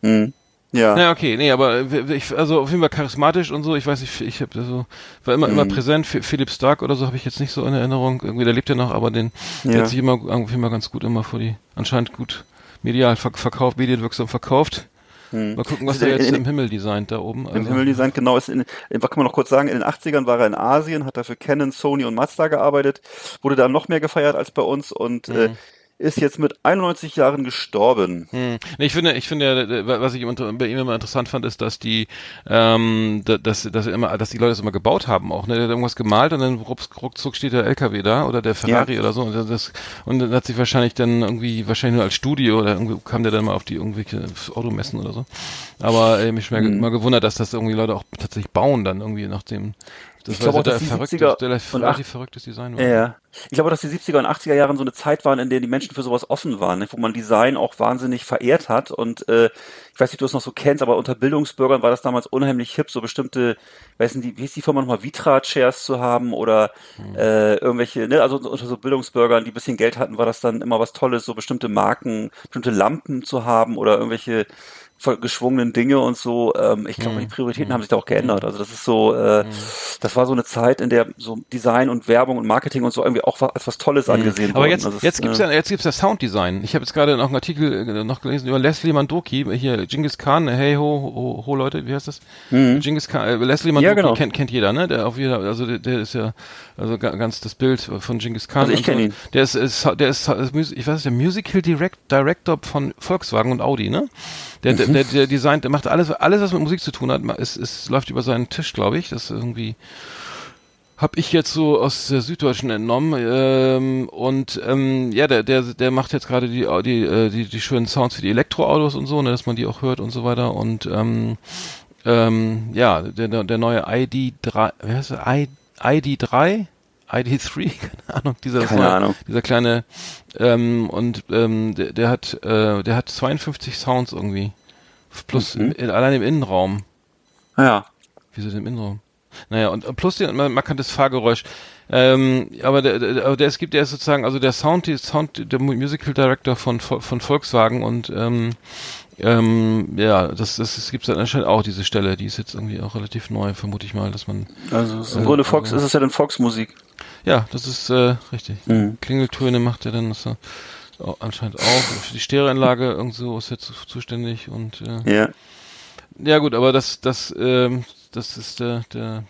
Mhm. Ja. Ja, okay, nee, aber ich, also auf jeden Fall charismatisch und so, ich weiß nicht, ich habe so, war immer, Mhm. immer präsent, Philipp Stark oder so habe ich jetzt nicht so in Erinnerung, irgendwie, der lebt ja noch, aber den, der Ja. hat sich immer, irgendwie immer ganz gut immer vor die, anscheinend gut medial verk verkauft, medienwirksam verkauft. Mal gucken, was Also der jetzt in- im Himmel designt da oben. Im Also, Himmeldesign, genau, ist in, in, was kann man noch kurz sagen, in den 80ern war er in Asien, hat er für Canon, Sony und Mazda gearbeitet, wurde da noch mehr gefeiert als bei uns und Mhm. äh, ist jetzt mit 91 Jahren gestorben. Hm. Ich finde, ich finde, äh, was ich bei ihm immer interessant fand, ist, dass die, ähm, da- dass, dass er immer, dass die Leute das immer gebaut haben auch. Ne, der hat irgendwas gemalt und dann ruck, ruckzuck steht der LKW da oder der Ferrari Ja. oder so. Und das und dann hat sich wahrscheinlich dann irgendwie wahrscheinlich nur als Studio oder irgendwie kam der dann mal auf die irgendwelche Automessen oder so. Aber äh, mich Mhm. mehr immer gewundert, dass das irgendwie Leute auch tatsächlich bauen dann irgendwie nach dem. Das Ich glaube war auch, dass die verrückte, 70er der und relativ verrücktes Design war. Ja. Ich glaube, dass die 70er und 80er Jahren so eine Zeit waren, in der die Menschen für sowas offen waren, ne? wo man Design auch wahnsinnig verehrt hat. Und äh, ich weiß nicht, ob du es noch so kennst, aber unter Bildungsbürgern war das damals unheimlich hip, so bestimmte, weiß nicht, wie hieß die Firma nochmal, Vitra-Chairs zu haben oder äh, irgendwelche, ne, also unter so Bildungsbürgern, die ein bisschen Geld hatten, war das dann immer was Tolles, so bestimmte Marken, bestimmte Lampen zu haben oder irgendwelche geschwungenen Dinge und so. Ähm, ich glaube, die Prioritäten haben sich da auch geändert. Also das ist so, äh, das war so eine Zeit, in der so Design und Werbung und Marketing und so irgendwie auch als was Tolles angesehen Aber wurde. jetzt, Also es, jetzt gibt's äh, ja, jetzt gibt's ja Sounddesign. Ich habe jetzt gerade noch einen Artikel äh, noch gelesen über Leslie Mandoki, hier Genghis Khan, hey ho, ho, ho Leute, wie heißt das? Genghis Khan, äh, Leslie Mandoki Mhm. Ja, genau. kennt, kennt jeder, ne? Der auf jeder, also der, der ist ja, also ga- ganz das Bild von Genghis Khan. Also ich und so. kenn ihn. Der ist, ist, der ist, ich weiß nicht, der Musical Direct, Director von Volkswagen und Audi, ne? Der, Mhm. der, der, der designt, der macht alles, alles, was mit Musik zu tun hat, es, es läuft über seinen Tisch, glaube ich. Das ist irgendwie, hab ich jetzt so aus der Süddeutschen entnommen. Ähm, und ähm, ja der der der macht jetzt gerade die die äh, die die schönen Sounds für die Elektroautos und so ne dass man die auch hört und so weiter. Und ähm, ähm, ja der der der neue ID3 wie heißt der I, ID3 ID3 keine Ahnung dieser Keine neue, Ahnung. dieser kleine ähm, und ähm, der, der hat äh, der hat 52 Sounds irgendwie plus Mhm. in, allein im Innenraum ja. Wieso denn im Innenraum? Naja, und plus den markantes Fahrgeräusch. Ähm, aber der, der, der es gibt, der ist sozusagen, also der Sound, die Sound, der Musical Director von von Volkswagen und ähm, ähm, ja, das, das, das gibt es dann anscheinend auch diese Stelle, die ist jetzt irgendwie auch relativ neu, vermute ich mal, dass man, Also ist im Äh, Grunde Fox, aber- ist es ja dann Volksmusik. ja, das ist äh, richtig. Mhm. Klingeltöne macht er dann, das, Oh, anscheinend auch. Für die Stereoanlage irgendwo ist jetzt zuständig und äh, Ja. ja gut, aber das das ähm, das ist der der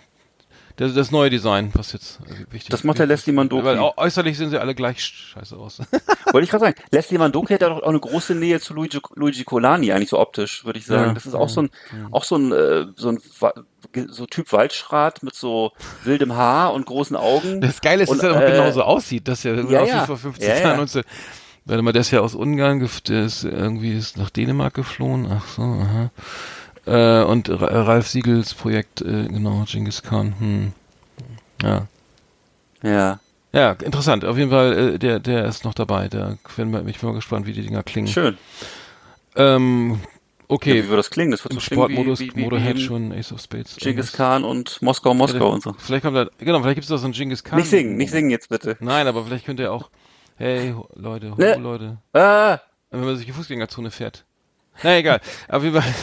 der, das neue Design, was jetzt äh, wichtig Das macht der. Leslie Mandoki. Weil au- äußerlich sehen sie alle gleich scheiße aus. Wollte ich gerade sagen, Leslie Mandoki hat ja doch auch eine große Nähe zu Luigi, Luigi Colani, eigentlich so optisch, würde ich sagen. Ja, das ist auch so ein, auch so ein, äh, so ein, so Typ Waldschrat mit so wildem Haar und großen Augen. Das Geile ist, Und, dass er auch äh, genauso aussieht, dass er ja, aussieht ja. vor 50 Ja, ja. Jahren. Und so. Warte mal, der ist ja aus Ungarn, der ist irgendwie ist nach Dänemark geflohen. Ach so, aha. Äh, und Ra- Ralf Siegels Projekt, äh, genau, Genghis Khan. Hm. Ja. Ja, Ja, interessant. Auf jeden Fall, äh, der, der ist noch dabei. Da bin ich bin mal gespannt, wie die Dinger klingen. schön. Ähm, Ja, okay. wie wird das klingen? Das wird Im so Sportmodus, wie, Motorhead wie schon, Ace of Spades. Genghis. Khan und Moskau, Moskau und so. Vielleicht kommt da, genau, vielleicht gibt es da so einen Genghis Khan. Nicht singen, nicht singen jetzt bitte. Nein, aber vielleicht könnte er auch, hey, ho- Leute, ho, Ne. Leute. Ah, wenn man sich die Fußgängerzone fährt. Na egal. Auf jeden Fall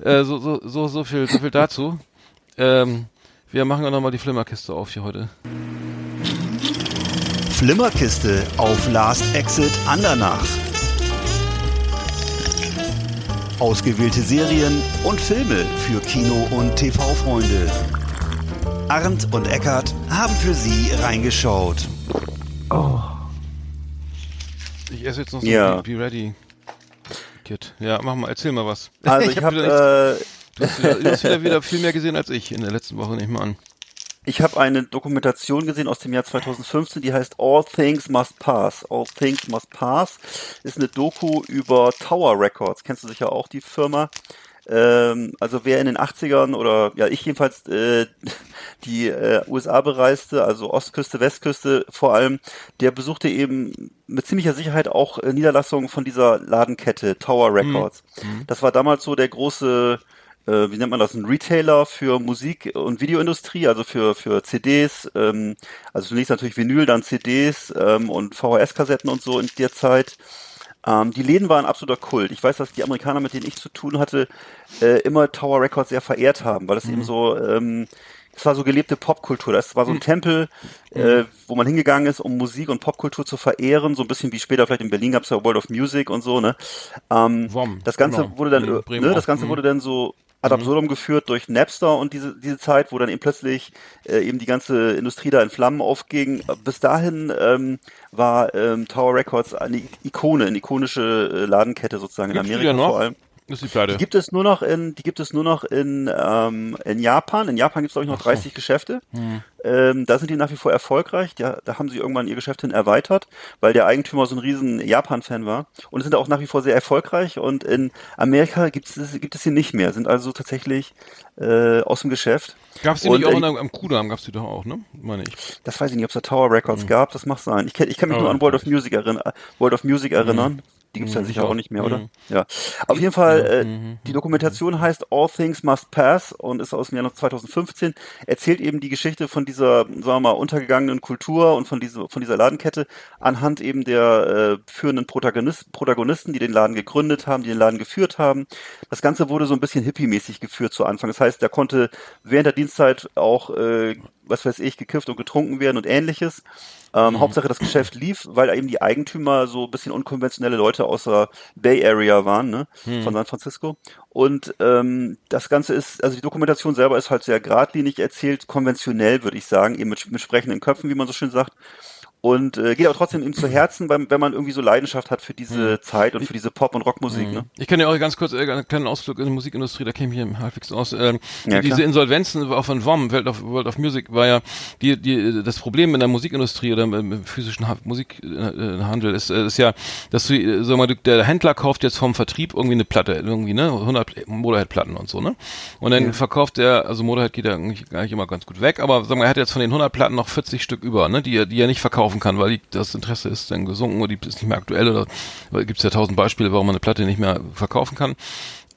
äh, so, so, so, so viel, so viel dazu. Ähm, wir machen auch nochmal die Flimmerkiste auf hier heute. Flimmerkiste auf Last Exit Andernach. Ausgewählte Serien und Filme für Kino- und TV-Freunde. Arndt und Eckart haben für Sie reingeschaut. Ich esse jetzt noch so Ja. ein Be, Ready Kit. Ja, mach mal, erzähl mal was. also ich hab habe wieder äh, du hast wieder, du hast wieder, wieder viel mehr gesehen als ich in der letzten Woche, nehme ich mal an. Ich habe eine Dokumentation gesehen aus dem Jahr 2015, die heißt All Things Must Pass. All Things Must Pass ist eine Doku über Tower Records. Kennst du sicher auch die Firma? Ähm, also wer in den 80ern oder ja ich jedenfalls äh, die äh, USA bereiste, also Ostküste, Westküste vor allem, der besuchte eben mit ziemlicher Sicherheit auch äh, Niederlassungen von dieser Ladenkette Tower Records. Das war damals so der große äh, wie nennt man das, ein Retailer für Musik- und Videoindustrie, also für, für CDs, ähm, also zunächst natürlich Vinyl, dann CDs ähm, und VHS-Kassetten und so in der Zeit. Ähm, die Läden waren absoluter Kult. Ich weiß, dass die Amerikaner, mit denen ich zu tun hatte, äh, immer Tower Records sehr verehrt haben, weil das eben so, ähm, es war so gelebte Popkultur. Das war so ein Tempel, äh, wo man hingegangen ist, um Musik und Popkultur zu verehren, so ein bisschen wie später vielleicht in Berlin gab es ja World of Music und so, ne? Ähm, WOM, das Ganze genau. wurde dann, Mhm, ne, das Ganze Mhm. wurde dann so ad absurdum geführt durch Napster und diese, diese Zeit, wo dann eben plötzlich äh, eben die ganze Industrie da in Flammen aufging. Bis dahin ähm, war ähm, Tower Records eine Ikone, eine ikonische äh, Ladenkette sozusagen in Gibt's die Amerika vor allem. Das ist die Pleite. Die gibt es nur noch in, die gibt es nur noch in, ähm, in Japan. In Japan gibt es glaube ich noch 30 Geschäfte. Ähm, da sind die nach wie vor erfolgreich. Da, da haben sie irgendwann ihr Geschäft hin erweitert, weil der Eigentümer so ein riesen Japan-Fan war. Und sind auch nach wie vor sehr erfolgreich. Und in Amerika gibt es, gibt es sie nicht mehr. Sind also tatsächlich äh, aus dem Geschäft. Gab's die Und, nicht auch äh, in, am am Kudamm, gab's die doch auch, ne? Meine ich. Das weiß ich nicht, ob es da Tower Records gab. Das mag sein. Ich, ich kann mich Oh, nur an World of Music, erinn World of Music erinnern. Die gibt's ja Mhm, sicher ich auch. nicht mehr, oder? Mhm. Ja. Auf jeden Fall, äh, die Dokumentation heißt All Things Must Pass und ist aus dem Jahr 2015. Erzählt eben die Geschichte von dieser, sagen wir mal, untergegangenen Kultur und von dieser, von dieser Ladenkette anhand eben der äh, führenden Protagonist, Protagonisten, die den Laden gegründet haben, die den Laden geführt haben. Das Ganze wurde so ein bisschen hippie-mäßig geführt zu Anfang. Das heißt, da konnte während der Dienstzeit auch, äh, was weiß ich, gekifft und getrunken werden und ähnliches. Ähm, Hauptsache das Geschäft lief, weil eben die Eigentümer so ein bisschen unkonventionelle Leute aus der Bay Area waren, ne, von San Francisco. Und ähm, das Ganze ist, also die Dokumentation selber ist halt sehr geradlinig erzählt, konventionell würde ich sagen, eben mit, mit sprechenden Köpfen, wie man so schön sagt. Und äh, geht aber trotzdem ihm zu Herzen, beim, wenn man irgendwie so Leidenschaft hat für diese Zeit und für diese Pop- und Rockmusik. Ne? Ich kann ja auch ganz kurz äh, einen kleinen Ausflug in die Musikindustrie, da kenne ich mich halbwegs aus. Ähm, Ja, diese klar. Insolvenzen auch von WOM, World of, World of Music, war ja die, die, das Problem in der Musikindustrie oder im, physischen ha Musikhandel ist, äh, ist ja, dass du, äh, sag mal, der Händler kauft jetzt vom Vertrieb irgendwie eine Platte, irgendwie, ne, 100 Motorhead-Platten und so, ne? Und dann verkauft er, also Motorhead geht ja eigentlich, immer ganz gut weg, aber sag mal, er hat jetzt von den 100 Platten noch 40 Stück über, ne, die er, die er nicht verkaufen kann, weil die, das Interesse ist dann gesunken oder die ist nicht mehr aktuell oder gibt es ja tausend Beispiele, warum man eine Platte nicht mehr verkaufen kann.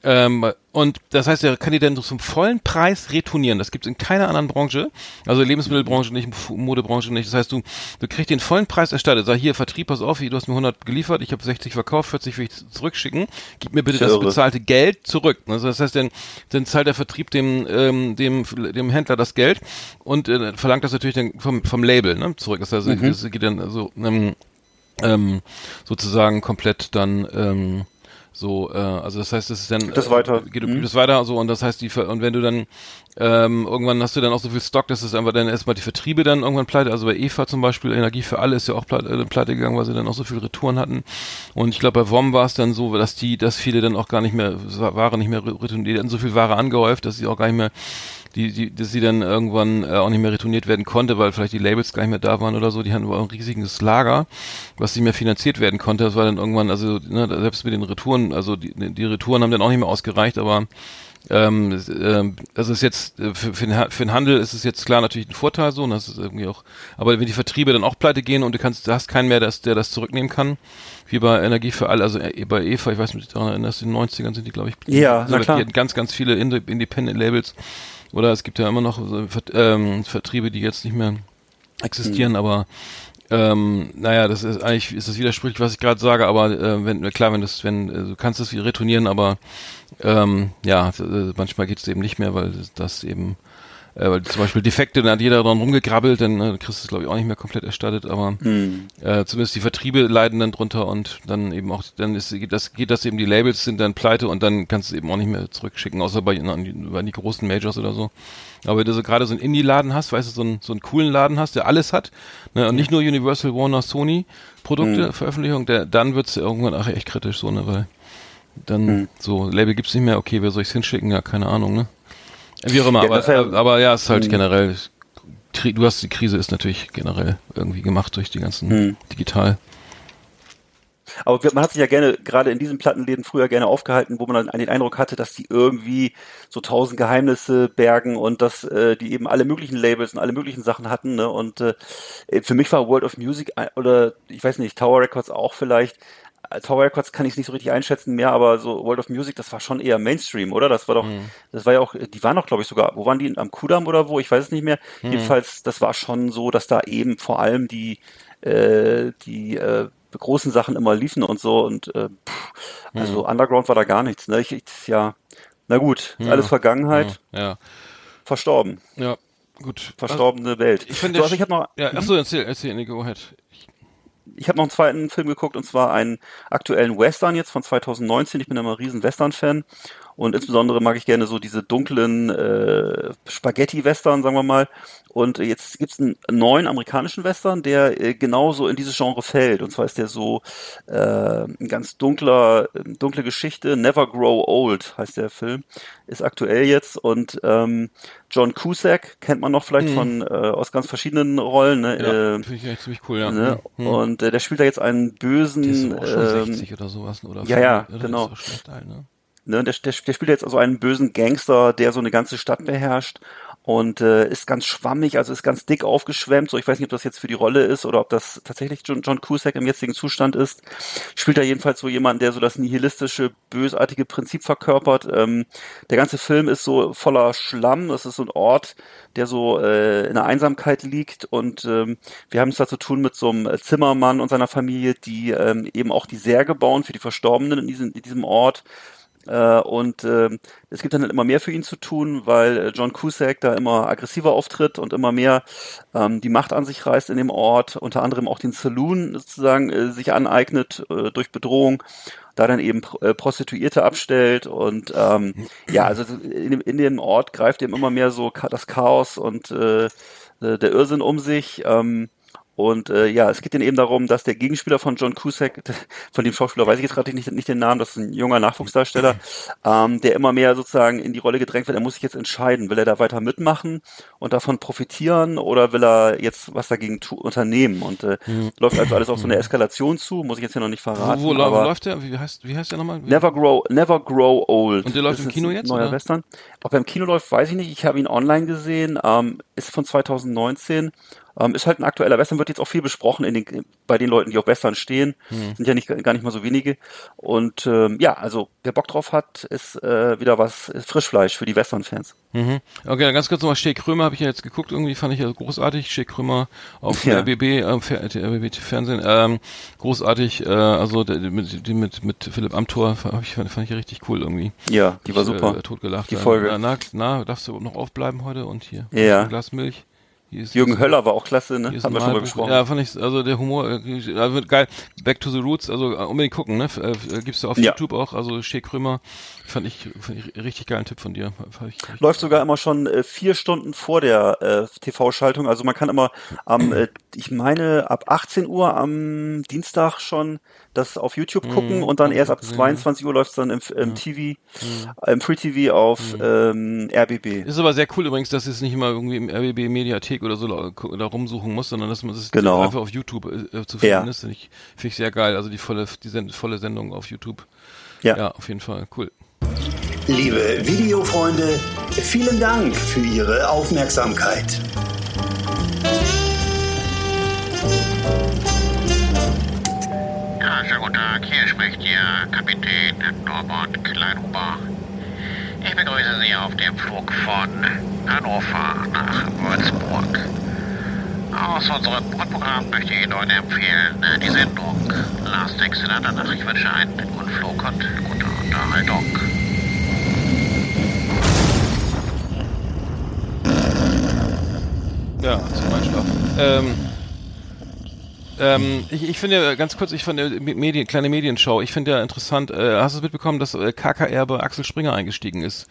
Ähm, und das heißt, er kann die dann zum vollen Preis retournieren. Das gibt es in keiner anderen Branche. Also Lebensmittelbranche nicht, Modebranche nicht. Das heißt, du, du kriegst den vollen Preis erstattet. Sag hier, Vertrieb, pass auf, du hast mir 100 geliefert, ich habe 60 verkauft, 40 will ich zurückschicken. Gib mir bitte das bezahlte Geld zurück. Also das heißt, dann, dann zahlt der Vertrieb dem, ähm, dem, dem Händler das Geld und äh, verlangt das natürlich dann vom, vom Label ne, zurück. Das heißt, Mhm. das geht dann also, ähm, ähm, sozusagen komplett dann ähm, so, äh, also das heißt, es ist dann Gibt es weiter. Äh, geht, Mhm. gibt es weiter so und das heißt die und wenn du dann ähm, irgendwann hast du dann auch so viel Stock, dass es einfach dann erstmal die Vertriebe dann irgendwann pleite. Also bei EVA zum Beispiel, Energie für alle ist ja auch pleite, äh, pleite gegangen, weil sie dann auch so viele Retouren hatten. Und ich glaube bei WOM war es dann so, dass die, dass viele dann auch gar nicht mehr Ware nicht mehr retourniert, die hatten so viel Ware angehäuft, dass sie auch gar nicht mehr die, die, dass sie dann irgendwann äh, auch nicht mehr retourniert werden konnte, weil vielleicht die Labels gar nicht mehr da waren oder so. Die hatten aber auch ein riesiges Lager, was nicht mehr finanziert werden konnte. Das war dann irgendwann, also ne, selbst mit den Retouren, also die, die Retouren haben dann auch nicht mehr ausgereicht, aber ähm, ähm, das ist jetzt äh, für, für, den, für den Handel ist es jetzt klar natürlich ein Vorteil so und das ist irgendwie auch aber wenn die Vertriebe dann auch pleite gehen und du kannst du hast keinen mehr das, der das zurücknehmen kann wie bei Energie für alle also äh, bei EVA ich weiß nicht in den 90ern sind die glaube ich Ja, so, na klar. die hatten ganz ganz viele Inde- Independent Labels oder es gibt ja immer noch ähm, Vertriebe die jetzt nicht mehr existieren aber ähm, naja, das ist eigentlich ist das widersprüchlich, was ich gerade sage, aber äh, wenn klar, wenn das, wenn äh, du kannst es wieder retournieren, aber ähm, ja, äh, manchmal geht es eben nicht mehr, weil das, das eben, äh, weil zum Beispiel Defekte, dann hat jeder dran rumgegrabbelt, dann äh, kriegst du es glaube ich auch nicht mehr komplett erstattet, aber Hm. äh, zumindest die Vertriebe leiden dann drunter und dann eben auch, dann ist geht das, geht das eben, die Labels sind dann pleite und dann kannst du es eben auch nicht mehr zurückschicken, außer bei, die, bei die großen Majors oder so. Aber wenn du so gerade so einen Indie-Laden hast, weißt du, so einen, so einen coolen Laden hast, der alles hat, ne, und nicht nur Universal, Warner, Sony Produkte, Mhm. Veröffentlichung, der, dann wird's irgendwann ach, echt kritisch so, ne, weil dann Mhm. so, Label gibt's nicht mehr, okay, wer soll ich's hinschicken? Ja, keine Ahnung, ne? Wie auch immer, Ja, aber, wär- aber ja, es ist halt Mhm. generell, du hast die Krise ist natürlich generell irgendwie gemacht durch die ganzen Mhm. digital. Aber man hat sich ja gerne, gerade in diesen Plattenläden früher gerne aufgehalten, wo man dann den Eindruck hatte, dass die irgendwie so tausend Geheimnisse bergen und dass äh, die eben alle möglichen Labels und alle möglichen Sachen hatten. Ne? Und äh, für mich war World of Music ein- oder ich weiß nicht, Tower Records auch vielleicht. Tower Records kann ich nicht so richtig einschätzen mehr, aber so World of Music, das war schon eher Mainstream, oder? Das war doch, das war ja auch, die waren doch, glaube ich, sogar, wo waren die? Am Kudamm oder wo? Ich weiß es nicht mehr. Jedenfalls, das war schon so, dass da eben vor allem die, äh, die äh, großen Sachen immer liefen und so und äh, pff, also Underground war da gar nichts. Ne? Ich, ich, ja, na gut, ist alles Vergangenheit, Ja, verstorben, ja, gut. verstorbene Welt. Ich finde, so, also ich habe noch, ja, achso, erzähl, erzähl, Nico, ahead. ich habe noch einen zweiten Film geguckt und zwar einen aktuellen Western jetzt von 2019. Ich bin mal ein riesen Western-Fan und insbesondere mag ich gerne so diese dunklen äh, Spaghetti-Western, sagen wir mal. Und jetzt gibt's einen neuen amerikanischen Western, der äh, genauso in dieses Genre fällt. Und zwar ist der so äh, ein ganz dunkler, dunkle Geschichte. Never Grow Old heißt der Film. Ist aktuell jetzt und ähm, John Cusack kennt man noch vielleicht von äh, aus ganz verschiedenen Rollen. Ne? Mhm. Ja, äh, finde ich echt ziemlich cool, ja. Ne? Hm. Und äh, der spielt da jetzt einen bösen. Der ist auch schon ähm, 60 oder sowas, oder? ja, ja, oder genau. Ist auch schlecht alt, ne? Ne? der, der, der spielt jetzt also einen bösen Gangster, der so eine ganze Stadt beherrscht und äh, ist ganz schwammig, also ist ganz dick aufgeschwemmt. So, ich weiß nicht, ob das jetzt für die Rolle ist oder ob das tatsächlich John, John Cusack im jetzigen Zustand ist. Spielt da jedenfalls so jemand, der so das nihilistische, bösartige Prinzip verkörpert. Ähm, der ganze Film ist so voller Schlamm. Das ist so ein Ort, der so äh, in der Einsamkeit liegt und ähm, wir haben es da zu tun mit so einem Zimmermann und seiner Familie, die ähm, eben auch die Särge bauen für die Verstorbenen in diesem, in diesem Ort. Äh, und äh, es gibt dann halt immer mehr für ihn zu tun, weil äh, John Cusack da immer aggressiver auftritt und immer mehr ähm, die Macht an sich reißt in dem Ort, unter anderem auch den Saloon sozusagen äh, sich aneignet äh, durch Bedrohung, da dann eben äh, Prostituierte abstellt und ähm, ja, also in dem, in dem Ort greift eben immer mehr so das Chaos und äh, der Irrsinn um sich. Ähm, und äh, ja, es geht dann eben darum, dass der Gegenspieler von John Cusack, von dem Schauspieler weiß ich jetzt gerade nicht, nicht den Namen, das ist ein junger Nachwuchsdarsteller, ähm, der immer mehr sozusagen in die Rolle gedrängt wird. Er muss sich jetzt entscheiden, will er da weiter mitmachen und davon profitieren oder will er jetzt was dagegen tu unternehmen? Und äh, läuft also alles auf so eine Eskalation zu, muss ich jetzt hier noch nicht verraten. Wo, wo, läuft der? Wie heißt, wie heißt der nochmal? Never Grow, Never Grow Old. Und der läuft im Kino jetzt, Neuer oder? Western. Ob er im Kino läuft, weiß ich nicht. Ich habe ihn online gesehen. Ähm, ist von 2019. Ähm, ist halt ein aktueller Western, wird jetzt auch viel besprochen in den, bei den Leuten, die auf Western stehen. Hm. Sind ja nicht, gar nicht mal so wenige. Und ähm, ja, also wer Bock drauf hat, ist äh, wieder was Frischfleisch für die Western-Fans. Mhm. Okay, dann ganz kurz nochmal, Steh Krömer habe ich ja jetzt geguckt, irgendwie fand ich ja großartig. Steh Krömer auf Ja. RBB, äh, RBB Fernsehen, ähm, großartig, äh, also der mit, die mit, mit Philipp Amthor fand ich, fand ich ja richtig cool irgendwie. Ja, die war Ich, super. Äh, totgelacht. Die ja. Folge. Na, na, na, darfst du noch aufbleiben heute und hier? Ja. Ein Glas Milch. Jürgen Höller war auch klasse, ne? Haben wir schon mal Malbuch. besprochen. Ja, fand ich, also der Humor, äh, also wird geil. Back to the Roots, also äh, unbedingt gucken, ne? Äh, äh, gibt's da auf Ja. YouTube auch, also Shea Krömer, fand ich, fand ich richtig geilen Tipp von dir. Ich, Läuft sogar immer schon äh, vier Stunden vor der äh, TV-Schaltung. Also man kann immer am, äh, ich meine, ab 18 Uhr am Dienstag schon das auf YouTube gucken und dann erst ab gesehen, 22 Uhr läuft es dann im, im TV, im Free TV auf ähm, RBB. Ist aber sehr cool übrigens, dass es nicht immer irgendwie im RBB Mediathek oder so da rumsuchen muss, sondern dass man es Genau. einfach auf YouTube äh, zu finden Ja. ist. Finde ich, finde ich sehr geil. Also die volle, die Send volle Sendung auf YouTube. Ja. Ja, auf jeden Fall. Cool. Liebe Videofreunde, vielen Dank für Ihre Aufmerksamkeit. Guten Tag. Hier spricht Ihr Kapitän Norbert Kleinhuber. Ich begrüße Sie auf dem Flug von Hannover nach Würzburg. Aus unserem Bordprogramm möchte ich Ihnen empfehlen die Sendung Last Exit Andernach. Ich wünsche einen guten Flug und gute Unterhaltung. Ja, zum Einschlafen. Ähm, ähm, ich, ich finde ganz kurz, ich finde Medien, kleine Medienshow. Ich finde ja interessant. Äh, hast du es mitbekommen, dass äh, KKR bei Axel Springer eingestiegen ist?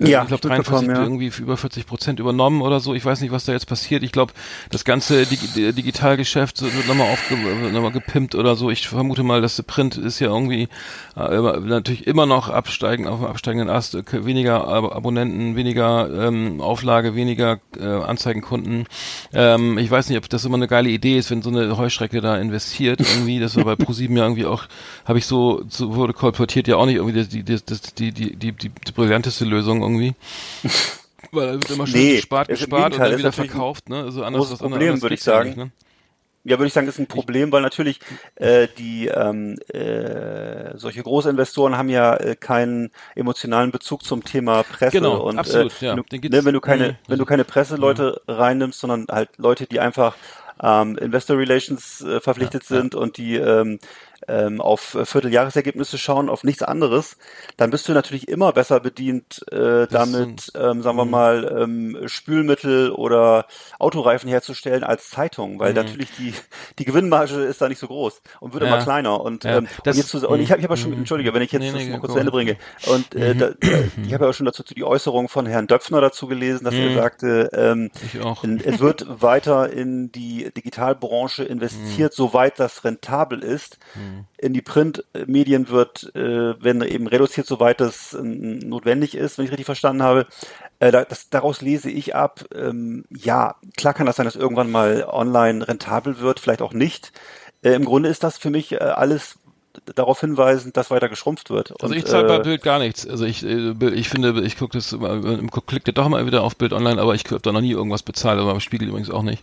Äh, Ja, ich glaube ich mitbekommen, 43 ja. irgendwie über 40 Prozent übernommen oder so. Ich weiß nicht, was da jetzt passiert. Ich glaube, das ganze Dig Digitalgeschäft wird nochmal aufge nochmal gepimpt oder so. Ich vermute mal, dass der Print ist ja irgendwie äh, natürlich immer noch absteigen auf dem absteigenden Ast. Äh, Weniger Ab Abonnenten, weniger ähm, Auflage, weniger äh, Anzeigenkunden. Ähm, ich weiß nicht, ob das immer eine geile Idee ist, wenn so eine Heuschrecke da investiert irgendwie. Das war bei ProSieben ja irgendwie auch, habe ich so, so wurde kolportiert ja auch nicht irgendwie die, die, die, die, die, die, die brillanteste Lösung irgendwie. Weil da wird immer schön Nee, gespart, gespart und dann ist wieder verkauft, ne? Also anders, großes Problem, würde ich ja sagen. ne? Ja, würde ich sagen, ist ein Problem, weil natürlich äh, die ähm, äh, solche Großinvestoren haben ja äh, keinen emotionalen Bezug zum Thema Presse Genau, und absolut, äh, ja. wenn, du, ne, wenn du keine Mhm. wenn du keine Presseleute reinnimmst, sondern halt Leute, die einfach ähm, Investor Relations äh, verpflichtet Ja, ja. sind und die ähm, ähm, auf äh, Vierteljahresergebnisse schauen, auf nichts anderes, dann bist du natürlich immer besser bedient, äh, damit, ähm, sagen wir Mhm. mal, ähm, Spülmittel oder Autoreifen herzustellen als Zeitung, weil Mhm. natürlich die, die Gewinnmarge ist da nicht so groß und wird Ja. immer kleiner. Und, Ja, ähm, das- und, jetzt zu, und ich habe ich hab ja schon, Mhm. entschuldige, wenn ich jetzt Nee, das nee, mal kurz zu Ende bringe. Und äh, da, ich habe ja auch schon dazu die Äußerung von Herrn Döpfner dazu gelesen, dass er Mhm. sagte, ähm, es wird weiter in die Digitalbranche investiert, soweit das rentabel ist. In die Printmedien wird, äh, werden eben reduziert, soweit das äh, notwendig ist, wenn ich richtig verstanden habe. Äh, da, das, daraus lese ich ab, ähm, ja, klar kann das sein, dass irgendwann mal online rentabel wird, vielleicht auch nicht. Äh, Im Grunde ist das für mich äh, alles darauf hinweisend, dass weiter geschrumpft wird. Also Und, ich zahle bei äh, Bild gar nichts. Also ich, äh, ich finde, ich gucke das, klicke doch mal wieder auf Bild online, aber ich habe da noch nie irgendwas bezahlt, aber beim Spiegel übrigens auch nicht.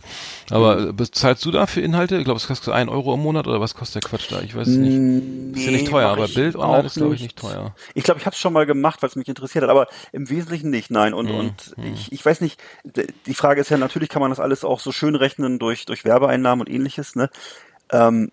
Aber Mhm. äh, bezahlst du da für Inhalte? Ich glaube, es kostet ein Euro im Monat oder was kostet der Quatsch da? Ich weiß es nicht. Ist ja nicht Nee, teuer, aber Bild online ist, glaube ich, nicht teuer. Ich glaube, ich habe es schon mal gemacht, weil es mich interessiert hat, aber im Wesentlichen nicht, nein. Und, Mhm, und ich, ich weiß nicht, die Frage ist ja, natürlich kann man das alles auch so schön rechnen durch, durch Werbeeinnahmen und ähnliches, ne? Ähm,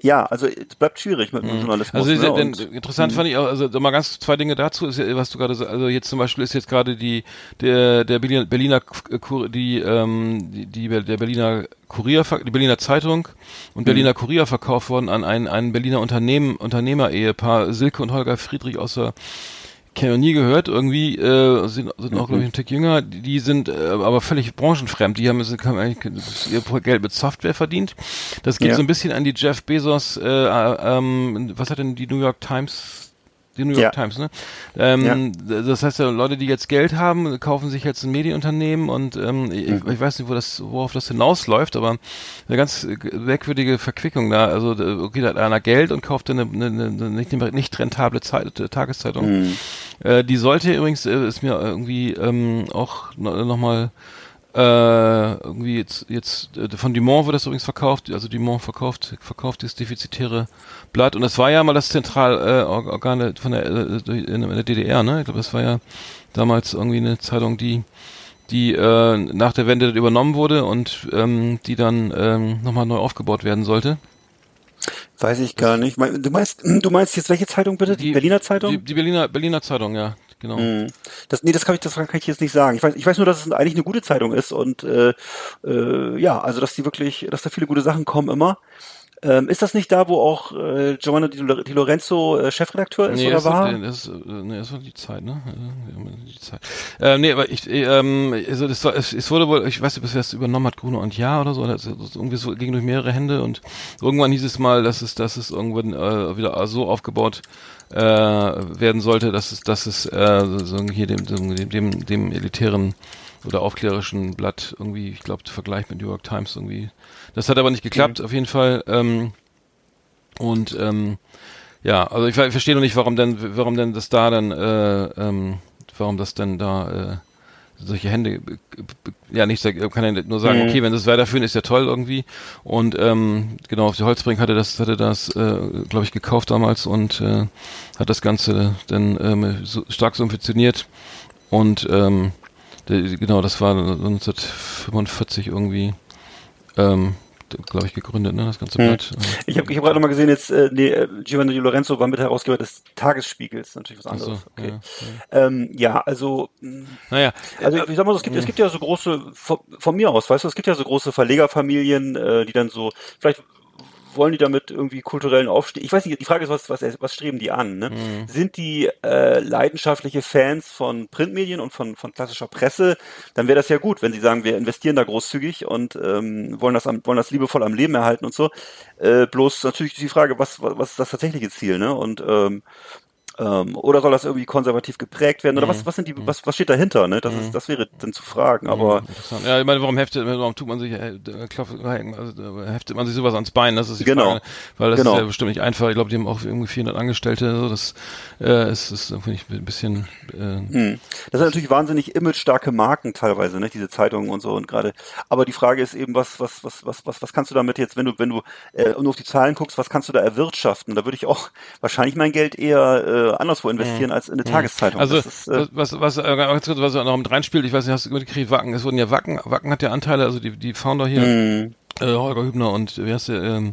ja, also es bleibt schwierig mit dem Journalismus. Also ne? diese, denn, interessant fand ich auch, also mal ganz zwei Dinge dazu, ist ja, was du gerade so, also jetzt zum Beispiel ist jetzt gerade die der der Berliner, Kur- die ähm die, die der Berliner Kurier die Berliner Zeitung und Berliner Kurier verkauft worden an ein ein Berliner Unternehmen Unternehmer-Ehepaar Silke und Holger Friedrich aus der kenne noch nie gehört, irgendwie äh, sind, sind auch, glaube ich, ein Tick jünger, die, sind äh, aber völlig branchenfremd. Die haben, sind, haben eigentlich ihr Geld mit Software verdient. Das geht Ja. so ein bisschen an die Jeff Bezos, äh, äh, ähm, was hat denn die New York Times die New York Ja. Times, ne? Ähm, Das heißt ja, Leute, die jetzt Geld haben, kaufen sich jetzt ein Medienunternehmen und ähm, ich, ich weiß nicht, wo das, worauf das hinausläuft, aber eine ganz merkwürdige Verquickung da. Also da- okay, da hat einer Geld und kauft dann eine, eine, eine nicht, nicht rentable Zeit, Tageszeitung. Äh, die sollte übrigens, äh, ist mir irgendwie ähm, auch no, nochmal äh, irgendwie jetzt, jetzt äh, von Dumont wird das übrigens verkauft, also Dumont verkauft, verkauft das defizitäre Blatt und das war ja mal das Zentralorgan äh, von der, äh, in, der DDR, ne? Ich glaube, das war ja damals irgendwie eine Zeitung, die die äh, nach der Wende übernommen wurde und ähm, die dann ähm, nochmal neu aufgebaut werden sollte. Weiß ich gar nicht. Du meinst, du meinst jetzt welche Zeitung bitte? Die, Berliner Zeitung? Die, die Berliner Berliner Zeitung, ja. Genau. Mhm. Das, nee, das kann ich, das kann ich jetzt nicht sagen. Ich weiß, ich weiß nur, dass es eigentlich eine gute Zeitung ist und äh, äh, ja, also dass die wirklich, dass da viele gute Sachen kommen immer. Ähm, ist das nicht da, wo auch äh, Giovanni Di, Lore- Di Lorenzo äh, Chefredakteur ist Nee, oder das, war? War, das, äh, nee, das war die Zeit, ne? Äh, Die Zeit. Ähm, nee, aber ich, äh, ähm, also das war, es, es wurde wohl, ich weiß nicht, bis wer es übernommen hat, Gruno und Ja oder so, das, das irgendwie so ging durch mehrere Hände und irgendwann hieß es mal, dass es, dass es irgendwann äh, wieder so aufgebaut äh, werden sollte, dass es, dass es äh, so hier dem, dem, dem, dem elitären oder aufklärerischen Blatt irgendwie, ich glaube, Vergleich mit New York Times irgendwie. Das hat aber nicht geklappt, auf jeden Fall. Ähm, und ähm, ja, also ich, ich verstehe noch nicht, warum denn, warum denn das da dann, äh, ähm, warum das denn da äh, solche Hände, äh, ja nicht, kann ja nur sagen, Mhm. okay, wenn das weiterführen, ist ja toll irgendwie. Und ähm, genau, auf die Holzbrink hatte das, hatte das, äh, glaube ich, gekauft damals und äh, hat das Ganze dann ähm, so stark subventioniert. Und ähm, genau, das war 1945 irgendwie, ähm, glaube ich, gegründet, ne, das ganze Hm. Blatt. Ich habe ich hab gerade noch mal gesehen, jetzt äh, nee, äh, Giovanni Lorenzo war Mitherausgeber des Tagesspiegels, natürlich was Ach so, anderes. okay. ja, Ähm, ja, also mh, Naja, Also ich sag mal so, es gibt, es gibt ja so große, von, von mir aus, weißt du, es gibt ja so große Verlegerfamilien, äh, die dann so, vielleicht wollen die damit irgendwie kulturellen Aufstieg. Ich weiß nicht, die Frage ist, was, was, was streben die an? Ne? Sind die äh, leidenschaftliche Fans von Printmedien und von, von klassischer Presse? Dann wäre das ja gut, wenn sie sagen, wir investieren da großzügig und ähm, wollen, das am, wollen das liebevoll am Leben erhalten und so. Äh, bloß natürlich die Frage, was, was, was ist das tatsächliche Ziel? Ne? Und ähm, ähm, oder soll das irgendwie konservativ geprägt werden? Oder was, was sind die, was, was steht dahinter? Ne? Das ist, das wäre dann zu fragen. Aber Interessant. Ja, ich meine, warum heftet, warum tut man sich, äh, äh, klopft, also, äh, heftet man sich sowas ans Bein? Das ist die Genau. Frage. Weil das Genau. ist ja bestimmt nicht einfach. Ich glaube, die haben auch irgendwie 400 Angestellte. So, das äh, ist, ist finde ich, ein bisschen. Äh. Das sind natürlich wahnsinnig image-starke Marken teilweise, ne, diese Zeitungen und so und gerade. Aber die Frage ist eben, was, was, was, was, was, was kannst du damit jetzt, wenn du, wenn du äh, nur auf die Zahlen guckst, was kannst du da erwirtschaften? Da würde ich auch wahrscheinlich mein Geld eher äh, anderswo investieren als in eine Tageszeitung. Also das ist, äh, was, was, äh, ganz kurz, was noch mit reinspielt, ich weiß nicht, hast du mitgekriegt, Wacken, es wurden ja Wacken, Wacken hat ja Anteile, also die, die Founder hier, hm, äh, Holger Hübner und wie heißt der, ähm,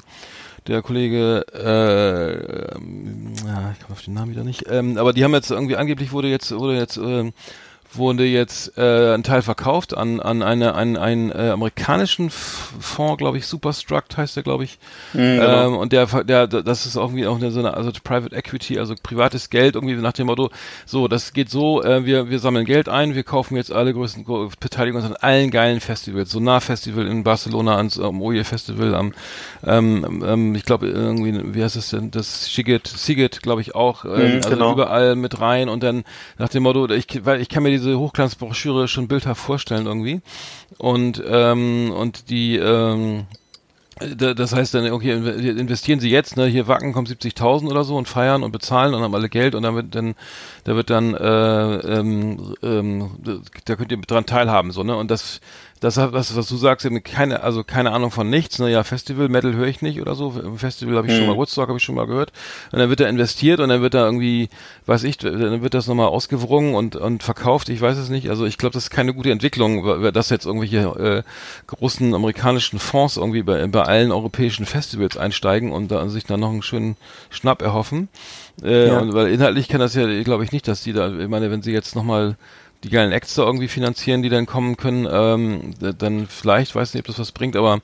der Kollege, äh, ähm, ja, ich komme auf den Namen wieder nicht, ähm, aber die haben jetzt irgendwie angeblich wurde jetzt, wurde jetzt, ähm, wurde jetzt äh, ein Teil verkauft an an eine an einen äh, amerikanischen Fonds, glaube ich, Superstruct heißt der, glaube ich. genau. ähm, und der der das ist irgendwie auch eine, so eine also Private Equity, also privates Geld irgendwie nach dem Motto, so das geht so, äh, wir wir sammeln Geld ein, wir kaufen jetzt alle größten Gro- Beteiligung an allen geilen Festivals, Sonar Festival in Barcelona, ans am Oje Festival, am ähm, ähm, ich glaube irgendwie wie heißt es denn, das Siget Siget, glaube ich auch, ähm, Mhm, also genau. überall mit rein und dann nach dem Motto, ich, weil ich kann mir diese Hochglanzbroschüre schon bildhaft vorstellen irgendwie. Und ähm, und die ähm, da- das heißt dann, okay, inve- investieren Sie jetzt, ne, hier Wacken kommt 70.000 oder so und feiern und bezahlen und haben alle Geld und dann dann, da wird dann, äh, ähm, ähm, da könnt ihr dran teilhaben, so, ne, und das, das, was, was du sagst, eben keine, also keine Ahnung von nichts, ne, ja, Festival, Metal höre ich nicht oder so, Festival habe ich schon mal, Woodstock habe ich schon mal gehört. Und dann wird da investiert und dann wird da irgendwie, weiß ich, dann wird das nochmal ausgewrungen und, und verkauft, ich weiß es nicht, also ich glaube, das ist keine gute Entwicklung, dass jetzt irgendwelche, äh, großen amerikanischen Fonds irgendwie bei, bei allen europäischen Festivals einsteigen und da sich dann noch einen schönen Schnapp erhoffen. Äh, Ja. und, weil inhaltlich kann das ja, glaube ich nicht, dass die da, ich meine, wenn sie jetzt nochmal die geilen Acts da irgendwie finanzieren, die dann kommen können, ähm, dann vielleicht, weiß nicht, ob das was bringt, aber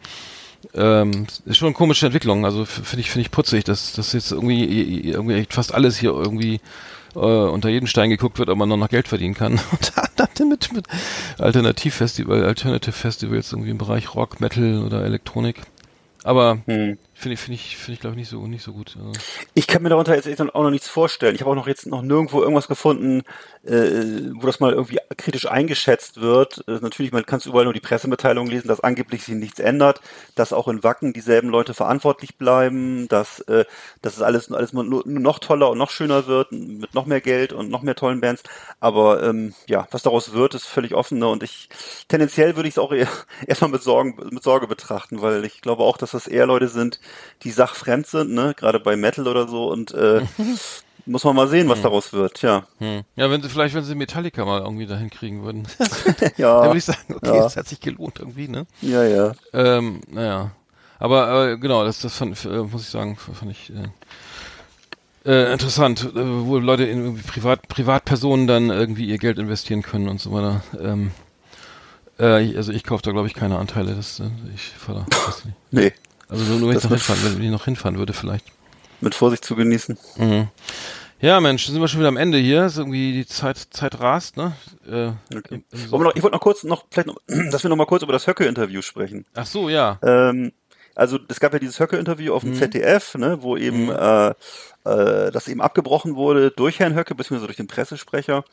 ähm, ist schon eine komische Entwicklung. Also finde ich, finde ich putzig, dass, dass jetzt irgendwie, irgendwie echt fast alles hier irgendwie äh, unter jeden Stein geguckt wird, ob man noch, noch Geld verdienen kann. Und dann mit, mit Alternativfestival, Alternative Festivals irgendwie im Bereich Rock, Metal oder Elektronik. Aber hm. Finde ich, finde ich, finde ich, glaube ich, nicht so, nicht so gut. Ich kann mir darunter jetzt auch noch nichts vorstellen. Ich habe auch noch jetzt noch nirgendwo irgendwas gefunden, äh, wo das mal irgendwie kritisch eingeschätzt wird. Äh, natürlich, man kann überall nur die Pressemitteilung lesen, dass angeblich sich nichts ändert, dass auch in Wacken dieselben Leute verantwortlich bleiben, dass, äh, dass es alles, alles nur, nur noch toller und noch schöner wird, mit noch mehr Geld und noch mehr tollen Bands. Aber ähm, ja, was daraus wird, ist völlig offen. Ne? Und ich tendenziell würde ich es auch eher, erstmal mit Sorgen, mit Sorge betrachten, weil ich glaube auch, dass das eher Leute sind, die sachfremd sind, ne, gerade bei Metal oder so und äh, muss man mal sehen, was daraus wird, ja. hm. Ja, wenn sie, vielleicht, wenn sie Metallica mal irgendwie dahin kriegen würden. Ja, dann würde ich sagen, okay, ja. das hat sich gelohnt irgendwie, ne? ja, ja. Ähm, naja. Aber äh, genau, das, das fand, äh, muss ich sagen, fand ich, äh, Äh, interessant, äh, wo Leute in irgendwie Privat, Privatpersonen dann irgendwie ihr Geld investieren können und so weiter. Ähm, äh, also ich kaufe da glaube ich keine Anteile. Das, äh, ich nicht. Nee, Also nur, wenn ich noch hinfahren, wenn ich noch hinfahren würde vielleicht. mit Vorsicht zu genießen. Mhm. Ja, Mensch, sind wir schon wieder am Ende hier. Ist irgendwie die Zeit, Zeit rast, ne? Äh, Okay. wir noch, ich wollte noch kurz noch, vielleicht noch, dass wir noch mal kurz über das Höcke-Interview sprechen. Ach so, ja. Ähm, also es gab ja dieses Höcke-Interview auf dem Mhm. ZDF, ne, wo eben äh, äh, das eben abgebrochen wurde durch Herrn Höcke, beziehungsweise durch den Pressesprecher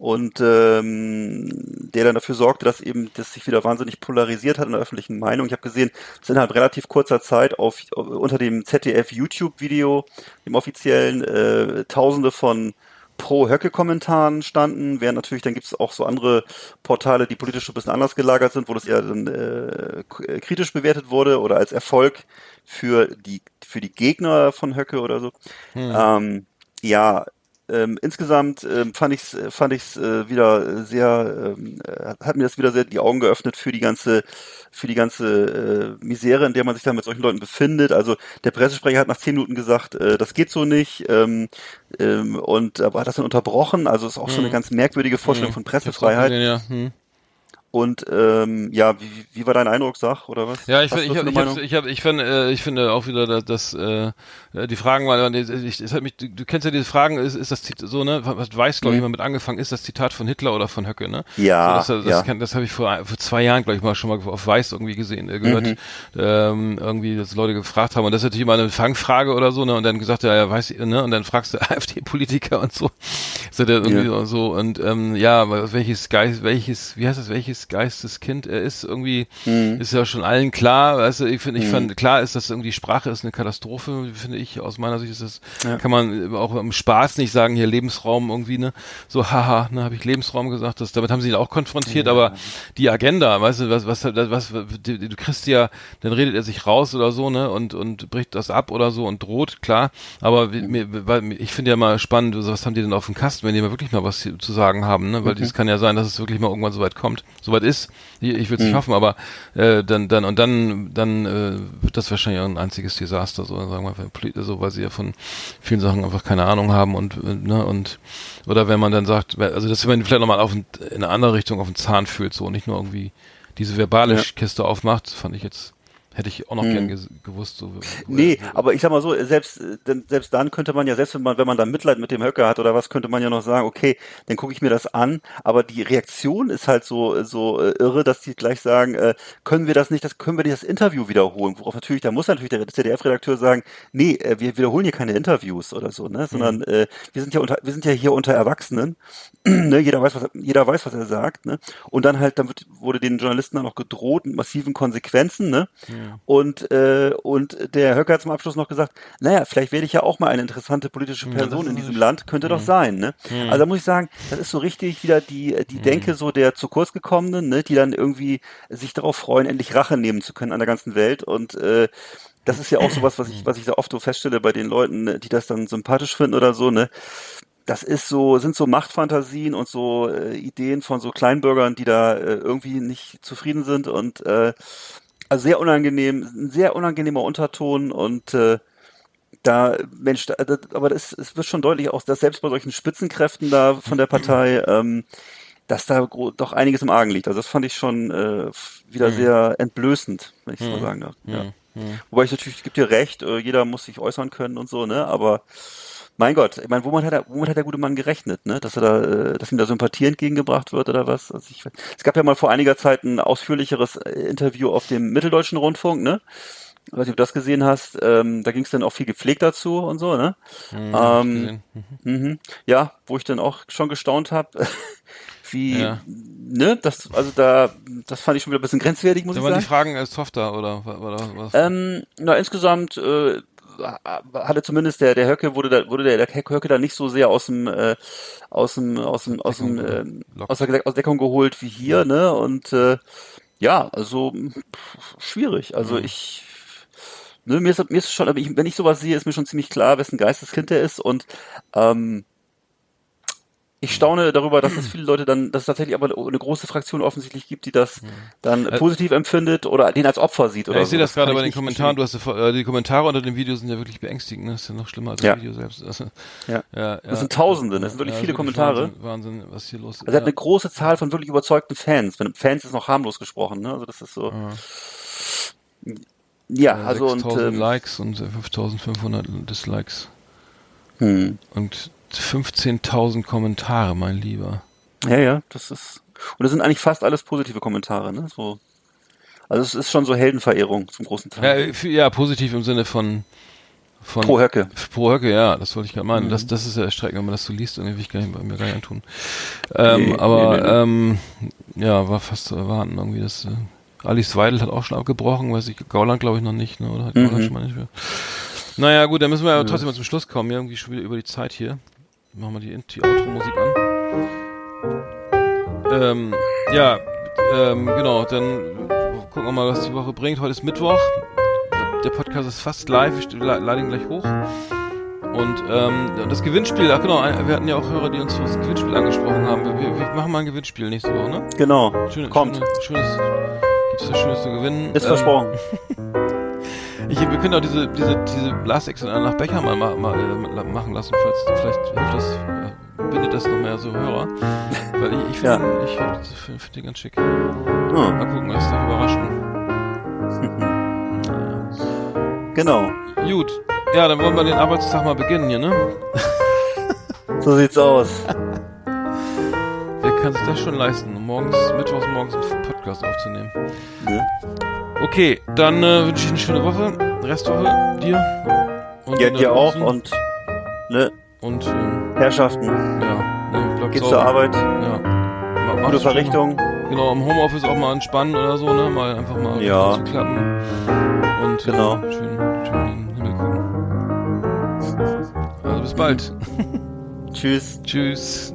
und ähm, der dann dafür sorgte, dass eben das sich wieder wahnsinnig polarisiert hat in der öffentlichen Meinung. Ich habe gesehen, es innerhalb relativ kurzer Zeit auf, unter dem ZDF YouTube-Video, dem offiziellen, äh, Tausende von Pro-Höcke-Kommentaren standen, während natürlich, dann gibt es auch so andere Portale, die politisch ein bisschen anders gelagert sind, wo das eher dann äh, äh, kritisch bewertet wurde oder als Erfolg für die für die Gegner von Höcke oder so. Ähm, ja, ähm, insgesamt ähm, fand ich es fand ich's, äh, wieder sehr, ähm, äh, hat mir das wieder sehr die Augen geöffnet für die ganze für die ganze äh, Misere, in der man sich da mit solchen Leuten befindet. Also der Pressesprecher hat nach zehn Minuten gesagt, äh, das geht so nicht ähm, ähm, und aber hat das dann unterbrochen. Also ist auch so eine ganz merkwürdige Vorstellung von hab's auch Pressefreiheit. gesehen, ja. Hm. Und ähm, ja, wie, wie war dein Eindruck, sag, oder was? Ja, ich, find- ich, ich, ich, hab, ich, find, äh, ich finde auch wieder, dass, dass äh, äh, die Fragen waren, ich, ich, es hat mich, du, du kennst ja diese Fragen, ist, ist das Zit- so, ne, was weiß, glaube ich, Mhm. mal mit angefangen, ist das Zitat von Hitler oder von Höcke, ne? Ja, so, das das, ja. das habe ich vor, vor zwei Jahren, glaube ich, mal schon mal auf Weiß irgendwie gesehen, äh, gehört, Mhm. ähm, irgendwie, dass Leute gefragt haben, und das ist natürlich immer eine Fangfrage oder so, ne, und dann gesagt, ja, ja, weiß, ich, ne, und dann fragst du AfD-Politiker und so, der irgendwie Ja. so, und ähm, ja, welches Geist, welches, wie heißt das, welches Geisteskind er ist, irgendwie, Mhm. ist ja schon allen klar, weißt du, ich finde, ich fand, klar ist, dass irgendwie Sprache ist eine Katastrophe, finde ich, aus meiner Sicht ist das, Ja. kann man auch im Spaß nicht sagen, hier Lebensraum irgendwie, ne, so, haha, ne, habe ich Lebensraum gesagt, das, damit haben sie ihn auch konfrontiert, aber die Agenda, weißt du, was, was, was, du, kriegst ja, dann redet er sich raus oder so, ne, und, und bricht das ab oder so und droht, klar, aber weil, ich finde ja mal spannend, was haben die denn auf dem Kasten, wenn die mal wirklich mal was zu sagen haben, ne, weil Mhm. das kann ja sein, dass es wirklich mal irgendwann so weit kommt, so weit ist, ich, ich will es Mhm. nicht hoffen, aber äh, dann, dann, und dann, dann äh, wird das wahrscheinlich auch ein einziges Desaster, so sagen wir mal, so, weil sie ja von vielen Sachen einfach keine Ahnung haben und, äh, ne, und, oder wenn man dann sagt, also dass man vielleicht nochmal auf in eine andere Richtung auf den Zahn fühlt, so, nicht nur irgendwie diese verbale Ja. Kiste aufmacht, fand ich jetzt, hätte ich auch noch Mhm. gern gewusst, so. Nee, äh, aber ich sag mal so, selbst, äh, denn, selbst dann könnte man ja, selbst wenn man, wenn man dann Mitleid mit dem Höcker hat oder was, könnte man ja noch sagen, okay, dann gucke ich mir das an, aber die Reaktion ist halt so, so äh, irre, dass die gleich sagen, äh, können wir das nicht, das können wir nicht das Interview wiederholen, worauf natürlich, da muss natürlich der ZDF-Redakteur sagen, nee, äh, wir wiederholen hier keine Interviews oder so, ne, sondern äh, wir sind ja unter, wir sind ja hier unter Erwachsenen, ne, jeder weiß, was, jeder weiß, was er sagt, ne, und dann halt, dann wird, wurde den Journalisten dann noch gedroht mit massiven Konsequenzen, ne, und, äh, und der Höcker hat zum Abschluss noch gesagt, naja, vielleicht werde ich ja auch mal eine interessante politische Person in diesem Land, könnte doch sein, ne? Also da muss ich sagen, das ist so richtig wieder die, die Denke so der zu kurz gekommenen, ne, die dann irgendwie sich darauf freuen, endlich Rache nehmen zu können an der ganzen Welt. Und, äh, das ist ja auch sowas, was ich, was ich da oft so feststelle bei den Leuten, ne, die das dann sympathisch finden oder so, ne? Das ist so, sind so Machtfantasien und so äh, Ideen von so Kleinbürgern, die da äh, irgendwie nicht zufrieden sind. Und äh, also sehr unangenehm, ein sehr unangenehmer Unterton und äh, da, Mensch, da, da, aber das, es wird schon deutlich auch, dass selbst bei solchen Spitzenkräften da von der Partei, ähm, dass da doch einiges im Argen liegt. Also das fand ich schon äh, wieder sehr entblößend, wenn ich es mal sagen darf. Ja. Wobei ich natürlich, es gibt dir recht, äh, jeder muss sich äußern können und so, ne? Aber mein Gott, ich meine, womit hat er, womit hat der gute Mann gerechnet, ne? Dass er da, äh, dass ihm da Sympathie entgegengebracht wird oder was? Also ich, es gab ja mal vor einiger Zeit ein ausführlicheres äh, Interview auf dem Mitteldeutschen Rundfunk, ne? Ich weiß nicht, ob du das gesehen hast. Ähm, da ging es dann auch viel gepflegt dazu und so, ne? ähm, gesehen. mhm. Ja, wo ich dann auch schon gestaunt habe, wie, Ja. ne? Das, also da, das fand ich schon wieder ein bisschen grenzwertig, muss Da ich waren sagen. die Fragen äh, softer oder, oder was? Ähm, na, insgesamt äh, hatte zumindest der der Höcke wurde da wurde der, der Höcke da nicht so sehr aus dem äh, aus dem aus dem aus dem locker. aus der aus der Deckung geholt wie hier ne und äh, ja also pff, schwierig also Mhm. ich ne, mir ist mir ist schon aber ich, wenn ich sowas sehe ist mir schon ziemlich klar wessen Geisteskind er ist und ähm, Ich staune darüber, dass es viele Leute dann, dass es tatsächlich aber eine große Fraktion offensichtlich gibt, die das dann positiv empfindet oder den als Opfer sieht oder Ja, ich so. sehe das gerade kann bei den Kommentaren. Du hast äh, die Kommentare unter dem Video sind ja wirklich beängstigend. ne? Das ist ja noch schlimmer als Ja. das Video selbst. Also, Ja. ja, Das sind Tausende, das sind wirklich viele Kommentare. Wahnsinn, Wahnsinn, was hier los ist. Also er hat eine große Zahl von wirklich überzeugten Fans. Fans ist noch harmlos gesprochen, ne? Also das ist so. Ja, Äh, also und 6000 ähm, Likes und äh, 5500 Dislikes hm. und 15.000 Kommentare, mein Lieber. ja, ja, das ist und das sind eigentlich fast alles positive Kommentare, ne? So. Also es ist schon so Heldenverehrung zum großen Ja, Teil. für, ja positiv im Sinne von von Pro Höcke. Pro Höcke, ja, das wollte ich gerade meinen. Mhm. Das, das ist ja erschreckend, wenn man das so liest, irgendwie will ich gar nicht, mir gar nicht antun. Ähm, Nee, aber nee, nee. Ähm, ja, war fast zu erwarten irgendwie. Das, äh, Alice Weidel hat auch schon abgebrochen, weiß ich, Gauland glaube ich noch nicht, ne? Oder hat Mhm. Gauland schon mal nicht mehr. Naja, gut, dann müssen wir ja trotzdem mal zum Schluss kommen. Ja, irgendwie schon wieder über die Zeit hier. Machen wir die, die Outro-Musik an. Ähm, ja, ähm, genau, dann gucken wir mal, was die Woche bringt. Heute ist Mittwoch. Der, Podcast ist fast live. Ich lade ihn gleich hoch. Und ähm, das Gewinnspiel, ach genau, wir hatten ja auch Hörer, die uns für das Gewinnspiel angesprochen haben. Wir, wir, wir machen mal ein Gewinnspiel nächste Woche, ne? Genau. Schöne, Kommt. Schöne, schönes, gibt's was Schönes zu gewinnen. Ist Ähm, versprochen. Ich, wir können auch diese, diese, diese Blasexen nach Becher mal, mal, mal äh, machen lassen, falls vielleicht hilft das, äh, bindet das noch mehr so Hörer. Weil ich, ich finde Ja. ich find, find, find den ganz schick. Hm. Mal gucken, lass dich überraschen. Genau. Gut. Ja, dann wollen wir den Arbeitstag mal beginnen hier, ne? So sieht's aus. Wer kann sich das schon leisten, morgens, mittwochs morgens einen Podcast aufzunehmen? Ne? Okay, dann äh, wünsche ich eine schöne Woche, Restwoche dir. Und Ja, dir auch und ne, Und ähm, Herrschaften. ja, ne, bleib sauber. zur Arbeit. Ja. Ma- mach's Gute. Verrichtung. Genau, im Homeoffice auch mal entspannen oder so, ne? Mal einfach mal Ja. zu klappen. Und Genau. äh, schön, schön in den Himmel gucken. Also bis bald. Tschüss. Tschüss.